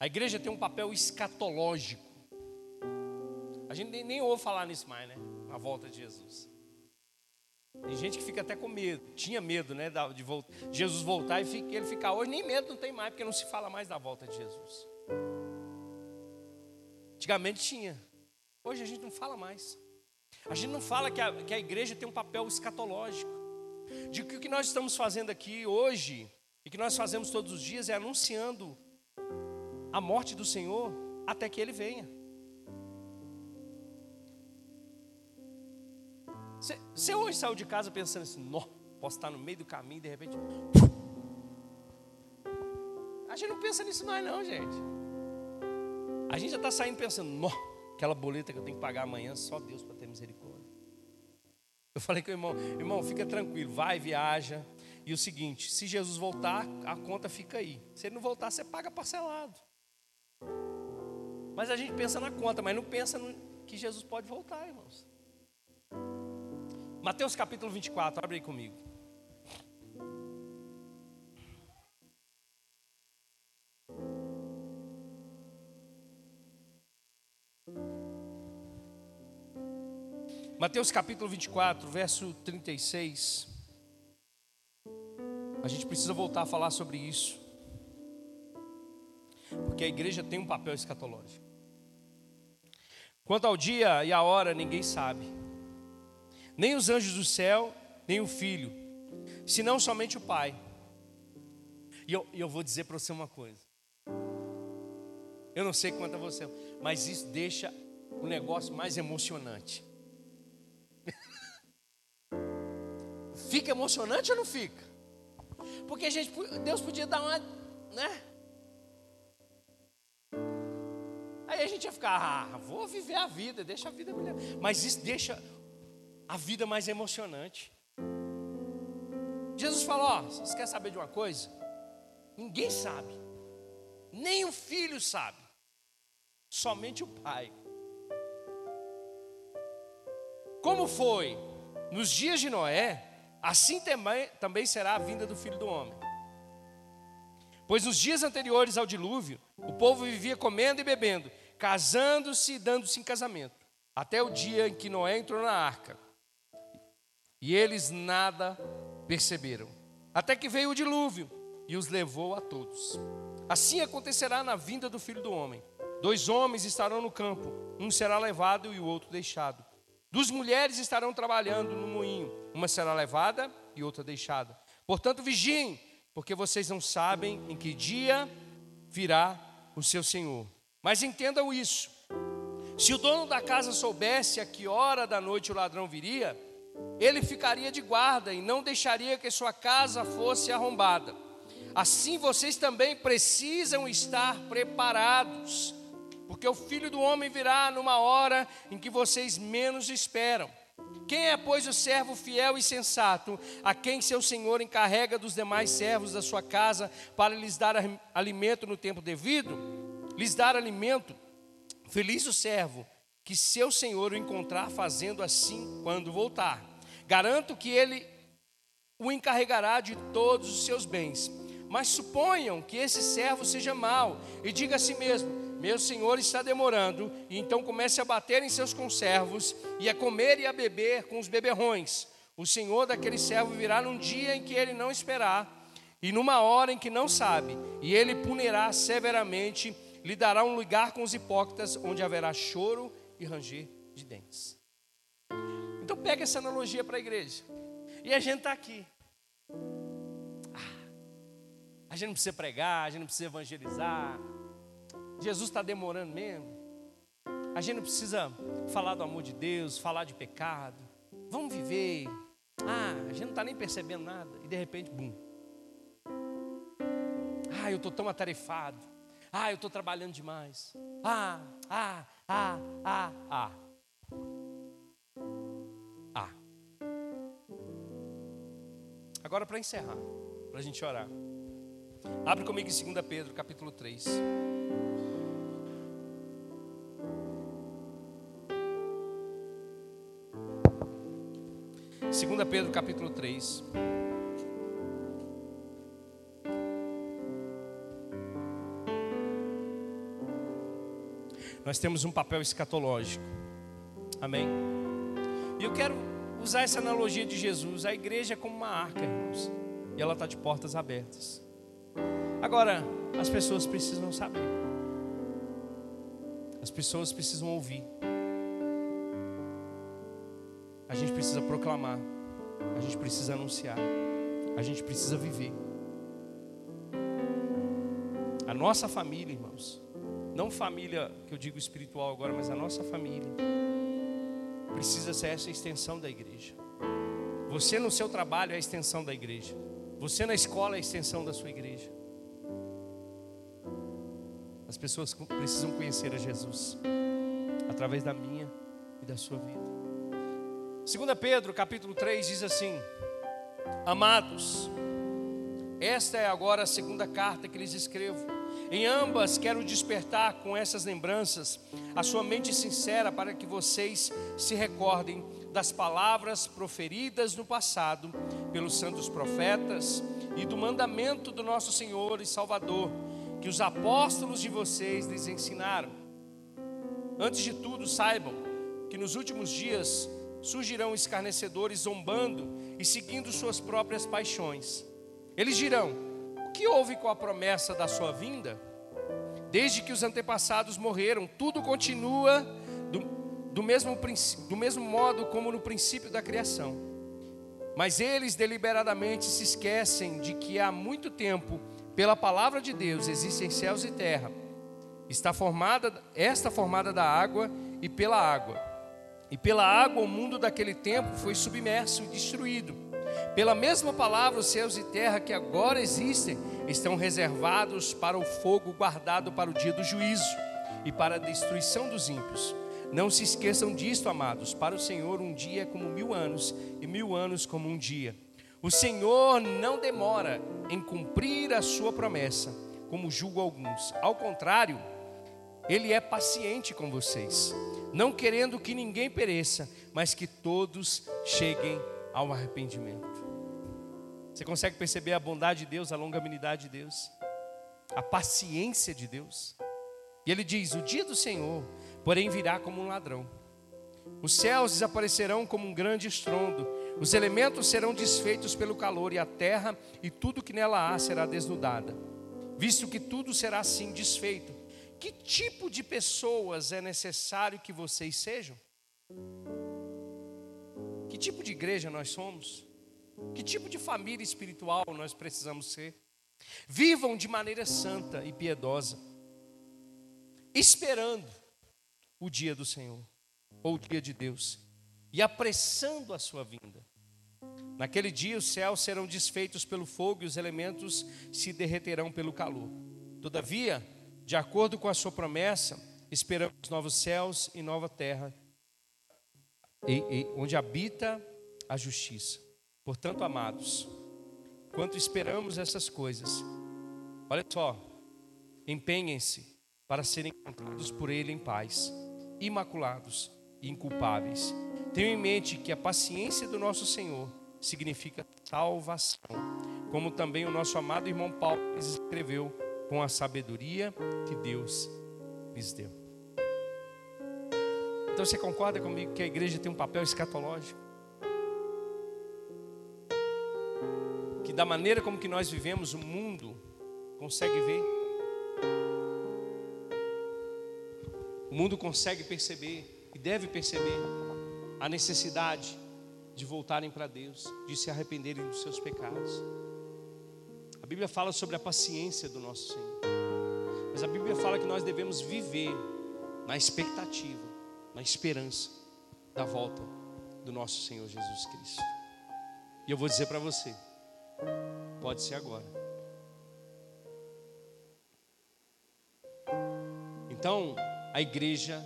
A igreja tem um papel escatológico. A gente nem, nem ouve falar nisso mais, né? A volta de Jesus. Tem gente que fica até com medo, tinha medo, né, de, voltar, Jesus voltar e ele ficar hoje, nem medo não tem mais, porque não se fala mais da volta de Jesus. Antigamente tinha, hoje a gente não fala mais. A gente não fala que a, que a igreja tem um papel escatológico, de que o que nós estamos fazendo aqui hoje e que nós fazemos todos os dias é anunciando a morte do Senhor até que Ele venha. Você hoje saiu de casa pensando assim, nó, posso estar no meio do caminho e de repente. A gente não pensa nisso mais não, gente. A gente já está saindo pensando, nó, aquela boleta que eu tenho que pagar amanhã, só Deus para ter misericórdia. Eu falei com o irmão, irmão, fica tranquilo, vai, viaja, e o seguinte: se Jesus voltar, a conta fica aí. Se ele não voltar, você paga parcelado. Mas a gente pensa na conta, mas não pensa que Jesus pode voltar, irmãos. Mateus capítulo 24, abre aí comigo. Mateus capítulo 24, verso 36. A gente precisa voltar a falar sobre isso. Porque a igreja tem um papel escatológico. Quanto ao dia e a hora, ninguém sabe. Nem os anjos do céu, nem o filho, senão somente o Pai. E eu, eu vou dizer para você uma coisa. Eu não sei quanto a você, mas isso deixa o negócio mais emocionante. fica emocionante ou não fica? Porque a gente, Deus podia dar uma, né? Aí a gente ia ficar, ah, vou viver a vida, deixa a vida me levar. Mas isso deixa a vida mais emocionante. Jesus falou: ó, vocês querem saber de uma coisa? Ninguém sabe, nem o filho sabe, somente o pai. Como foi nos dias de Noé, assim também, também será a vinda do filho do homem. Pois nos dias anteriores ao dilúvio, o povo vivia comendo e bebendo, casando-se e dando-se em casamento, até o dia em que Noé entrou na arca. E eles nada perceberam, até que veio o dilúvio e os levou a todos. Assim acontecerá na vinda do filho do homem. Dois homens estarão no campo, um será levado e o outro deixado. Duas mulheres estarão trabalhando no moinho, uma será levada e outra deixada. Portanto, vigiem, porque vocês não sabem em que dia virá o seu Senhor. Mas entendam isso: se o dono da casa soubesse a que hora da noite o ladrão viria, ele ficaria de guarda e não deixaria que sua casa fosse arrombada. Assim vocês também precisam estar preparados porque o filho do homem virá numa hora em que vocês menos esperam. Quem é, pois, o servo fiel e sensato, a quem seu senhor encarrega dos demais servos da sua casa para lhes dar alimento no tempo devido? Lhes dar alimento? Feliz o servo que seu senhor o encontrar fazendo assim quando voltar. Garanto que ele o encarregará de todos os seus bens. Mas suponham que esse servo seja mau e diga a si mesmo: meu senhor está demorando, e então comece a bater em seus conservos, e a comer e a beber com os beberrões. O senhor daquele servo virá num dia em que ele não esperar, e numa hora em que não sabe, e ele punirá severamente, lhe dará um lugar com os hipócritas, onde haverá choro e ranger de dentes. Então pega essa analogia para a igreja. E a gente está aqui. Ah, a gente não precisa pregar, a gente não precisa evangelizar. Jesus está demorando mesmo. A gente não precisa falar do amor de Deus, falar de pecado. Vamos viver. Ah, a gente não está nem percebendo nada. E de repente, bum. Ah, eu estou tão atarefado. Ah, eu estou trabalhando demais. Ah, ah, ah, ah, ah. Ah. Agora para encerrar, para a gente orar. Abre comigo em 2 Pedro, capítulo 3. Segunda Pedro capítulo 3. Nós temos um papel escatológico. Amém? E eu quero usar essa analogia de Jesus, a igreja é como uma arca, irmãos. E ela está de portas abertas. Agora, as pessoas precisam saber. As pessoas precisam ouvir. A gente precisa proclamar. A gente precisa anunciar. A gente precisa viver. A nossa família, irmãos, não família que eu digo espiritual agora, mas a nossa família. Precisa ser essa extensão da igreja. Você no seu trabalho é a extensão da igreja. Você na escola é a extensão da sua igreja. As pessoas precisam conhecer a Jesus através da minha e da sua vida. 2 Pedro, capítulo 3 diz assim: Amados, esta é agora a segunda carta que lhes escrevo em ambas quero despertar com essas lembranças a sua mente sincera para que vocês se recordem das palavras proferidas no passado pelos santos profetas e do mandamento do nosso Senhor e Salvador que os apóstolos de vocês lhes ensinaram. Antes de tudo, saibam que nos últimos dias surgirão escarnecedores zombando e seguindo suas próprias paixões. Eles dirão: que houve com a promessa da sua vinda? Desde que os antepassados morreram, tudo continua do, do, mesmo, do mesmo modo como no princípio da criação. Mas eles deliberadamente se esquecem de que há muito tempo, pela palavra de Deus, existem céus e terra. Está formada, esta formada da água e pela água. E pela água o mundo daquele tempo foi submerso e destruído. Pela mesma palavra, os céus e terra que agora existem estão reservados para o fogo guardado para o dia do juízo e para a destruição dos ímpios. Não se esqueçam disto, amados. Para o Senhor, um dia é como mil anos, e mil anos como um dia. O Senhor não demora em cumprir a sua promessa, como julgo alguns. Ao contrário, Ele é paciente com vocês, não querendo que ninguém pereça, mas que todos cheguem ao arrependimento. Você consegue perceber a bondade de Deus, a longanimidade de Deus, a paciência de Deus? E ele diz: O dia do Senhor, porém, virá como um ladrão. Os céus desaparecerão como um grande estrondo, os elementos serão desfeitos pelo calor, e a terra e tudo que nela há será desnudada. Visto que tudo será assim desfeito, que tipo de pessoas é necessário que vocês sejam? Que tipo de igreja nós somos? Que tipo de família espiritual nós precisamos ser? Vivam de maneira santa e piedosa, esperando o dia do Senhor, ou o dia de Deus, e apressando a sua vinda. Naquele dia os céus serão desfeitos pelo fogo e os elementos se derreterão pelo calor. Todavia, de acordo com a sua promessa, esperamos novos céus e nova terra, onde habita a justiça. Portanto, amados, enquanto esperamos essas coisas, olha só, empenhem-se para serem encontrados por Ele em paz, imaculados e inculpáveis. Tenham em mente que a paciência do nosso Senhor significa salvação, como também o nosso amado irmão Paulo escreveu com a sabedoria que Deus lhes deu. Então você concorda comigo que a igreja tem um papel escatológico? Da maneira como que nós vivemos, o mundo consegue ver. O mundo consegue perceber e deve perceber a necessidade de voltarem para Deus, de se arrependerem dos seus pecados. A Bíblia fala sobre a paciência do nosso Senhor, mas a Bíblia fala que nós devemos viver na expectativa, na esperança da volta do nosso Senhor Jesus Cristo. E eu vou dizer para você, pode ser agora. Então, a igreja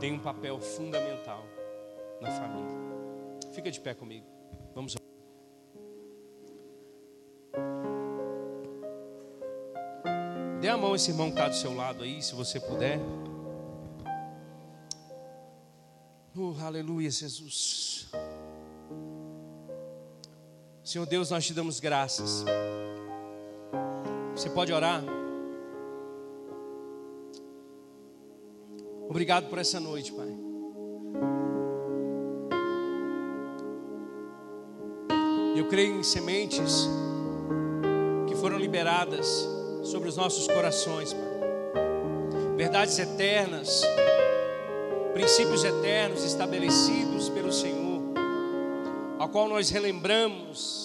tem um papel fundamental na família. Fica de pé comigo. Vamos Dê a mão a esse irmão que está do seu lado aí, se você puder. Oh, aleluia, Jesus. Senhor Deus, nós te damos graças. Você pode orar? Obrigado por essa noite, Pai. Eu creio em sementes que foram liberadas sobre os nossos corações, Pai. Verdades eternas, princípios eternos estabelecidos pelo Senhor, a qual nós relembramos,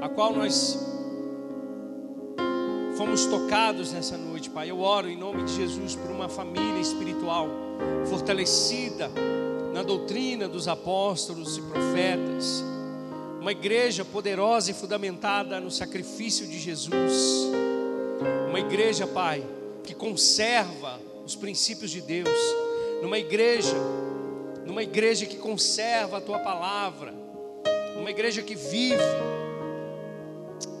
a qual nós fomos tocados nessa noite, Pai. Eu oro em nome de Jesus por uma família espiritual fortalecida na doutrina dos apóstolos e profetas, uma igreja poderosa e fundamentada no sacrifício de Jesus, uma igreja, Pai, que conserva os princípios de Deus, numa igreja, numa igreja que conserva a tua palavra, uma igreja que vive,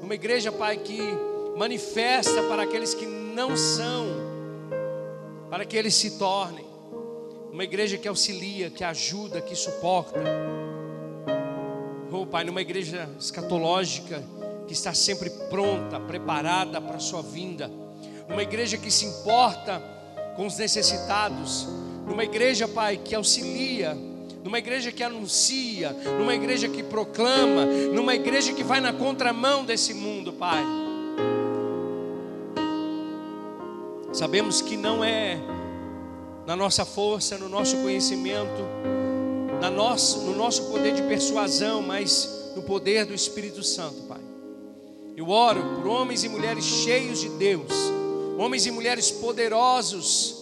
uma igreja, Pai, que manifesta para aqueles que não são, para que eles se tornem. Uma igreja que auxilia, que ajuda, que suporta. Oh, Pai, numa igreja escatológica que está sempre pronta, preparada para a sua vinda. Uma igreja que se importa com os necessitados. Numa igreja, Pai, que auxilia numa igreja que anuncia, numa igreja que proclama, numa igreja que vai na contramão desse mundo, Pai. Sabemos que não é na nossa força, no nosso conhecimento, na nosso, no nosso poder de persuasão, mas no poder do Espírito Santo, Pai. Eu oro por homens e mulheres cheios de Deus, homens e mulheres poderosos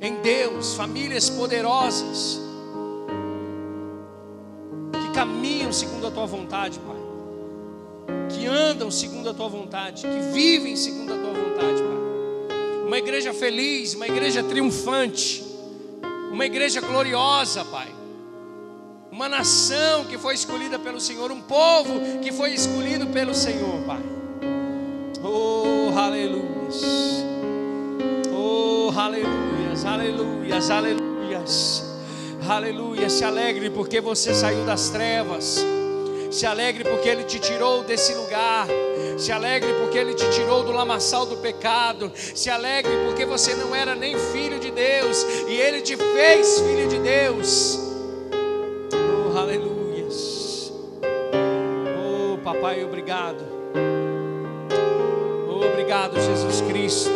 em Deus, famílias poderosas, caminham segundo a tua vontade, Pai, que andam segundo a tua vontade, que vivem segundo a tua vontade, Pai uma igreja feliz, uma igreja triunfante, uma igreja gloriosa, Pai. Uma nação que foi escolhida pelo Senhor, um povo que foi escolhido pelo Senhor, Pai. Oh, aleluias. Oh, aleluias, aleluias, aleluias. Aleluia, se alegre porque você saiu das trevas. Se alegre porque Ele te tirou desse lugar. Se alegre porque Ele te tirou do lamaçal do pecado. Se alegre porque você não era nem filho de Deus e Ele te fez filho de Deus. Oh, aleluias. Oh, papai, obrigado. Oh, obrigado, Jesus Cristo,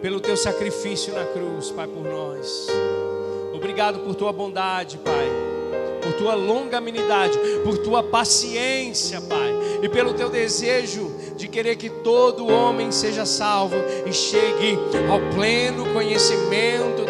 pelo teu sacrifício na cruz, Pai, por nós. Obrigado por tua bondade, Pai. Por tua longanimidade, por tua paciência, Pai, e pelo teu desejo de querer que todo homem seja salvo e chegue ao pleno conhecimento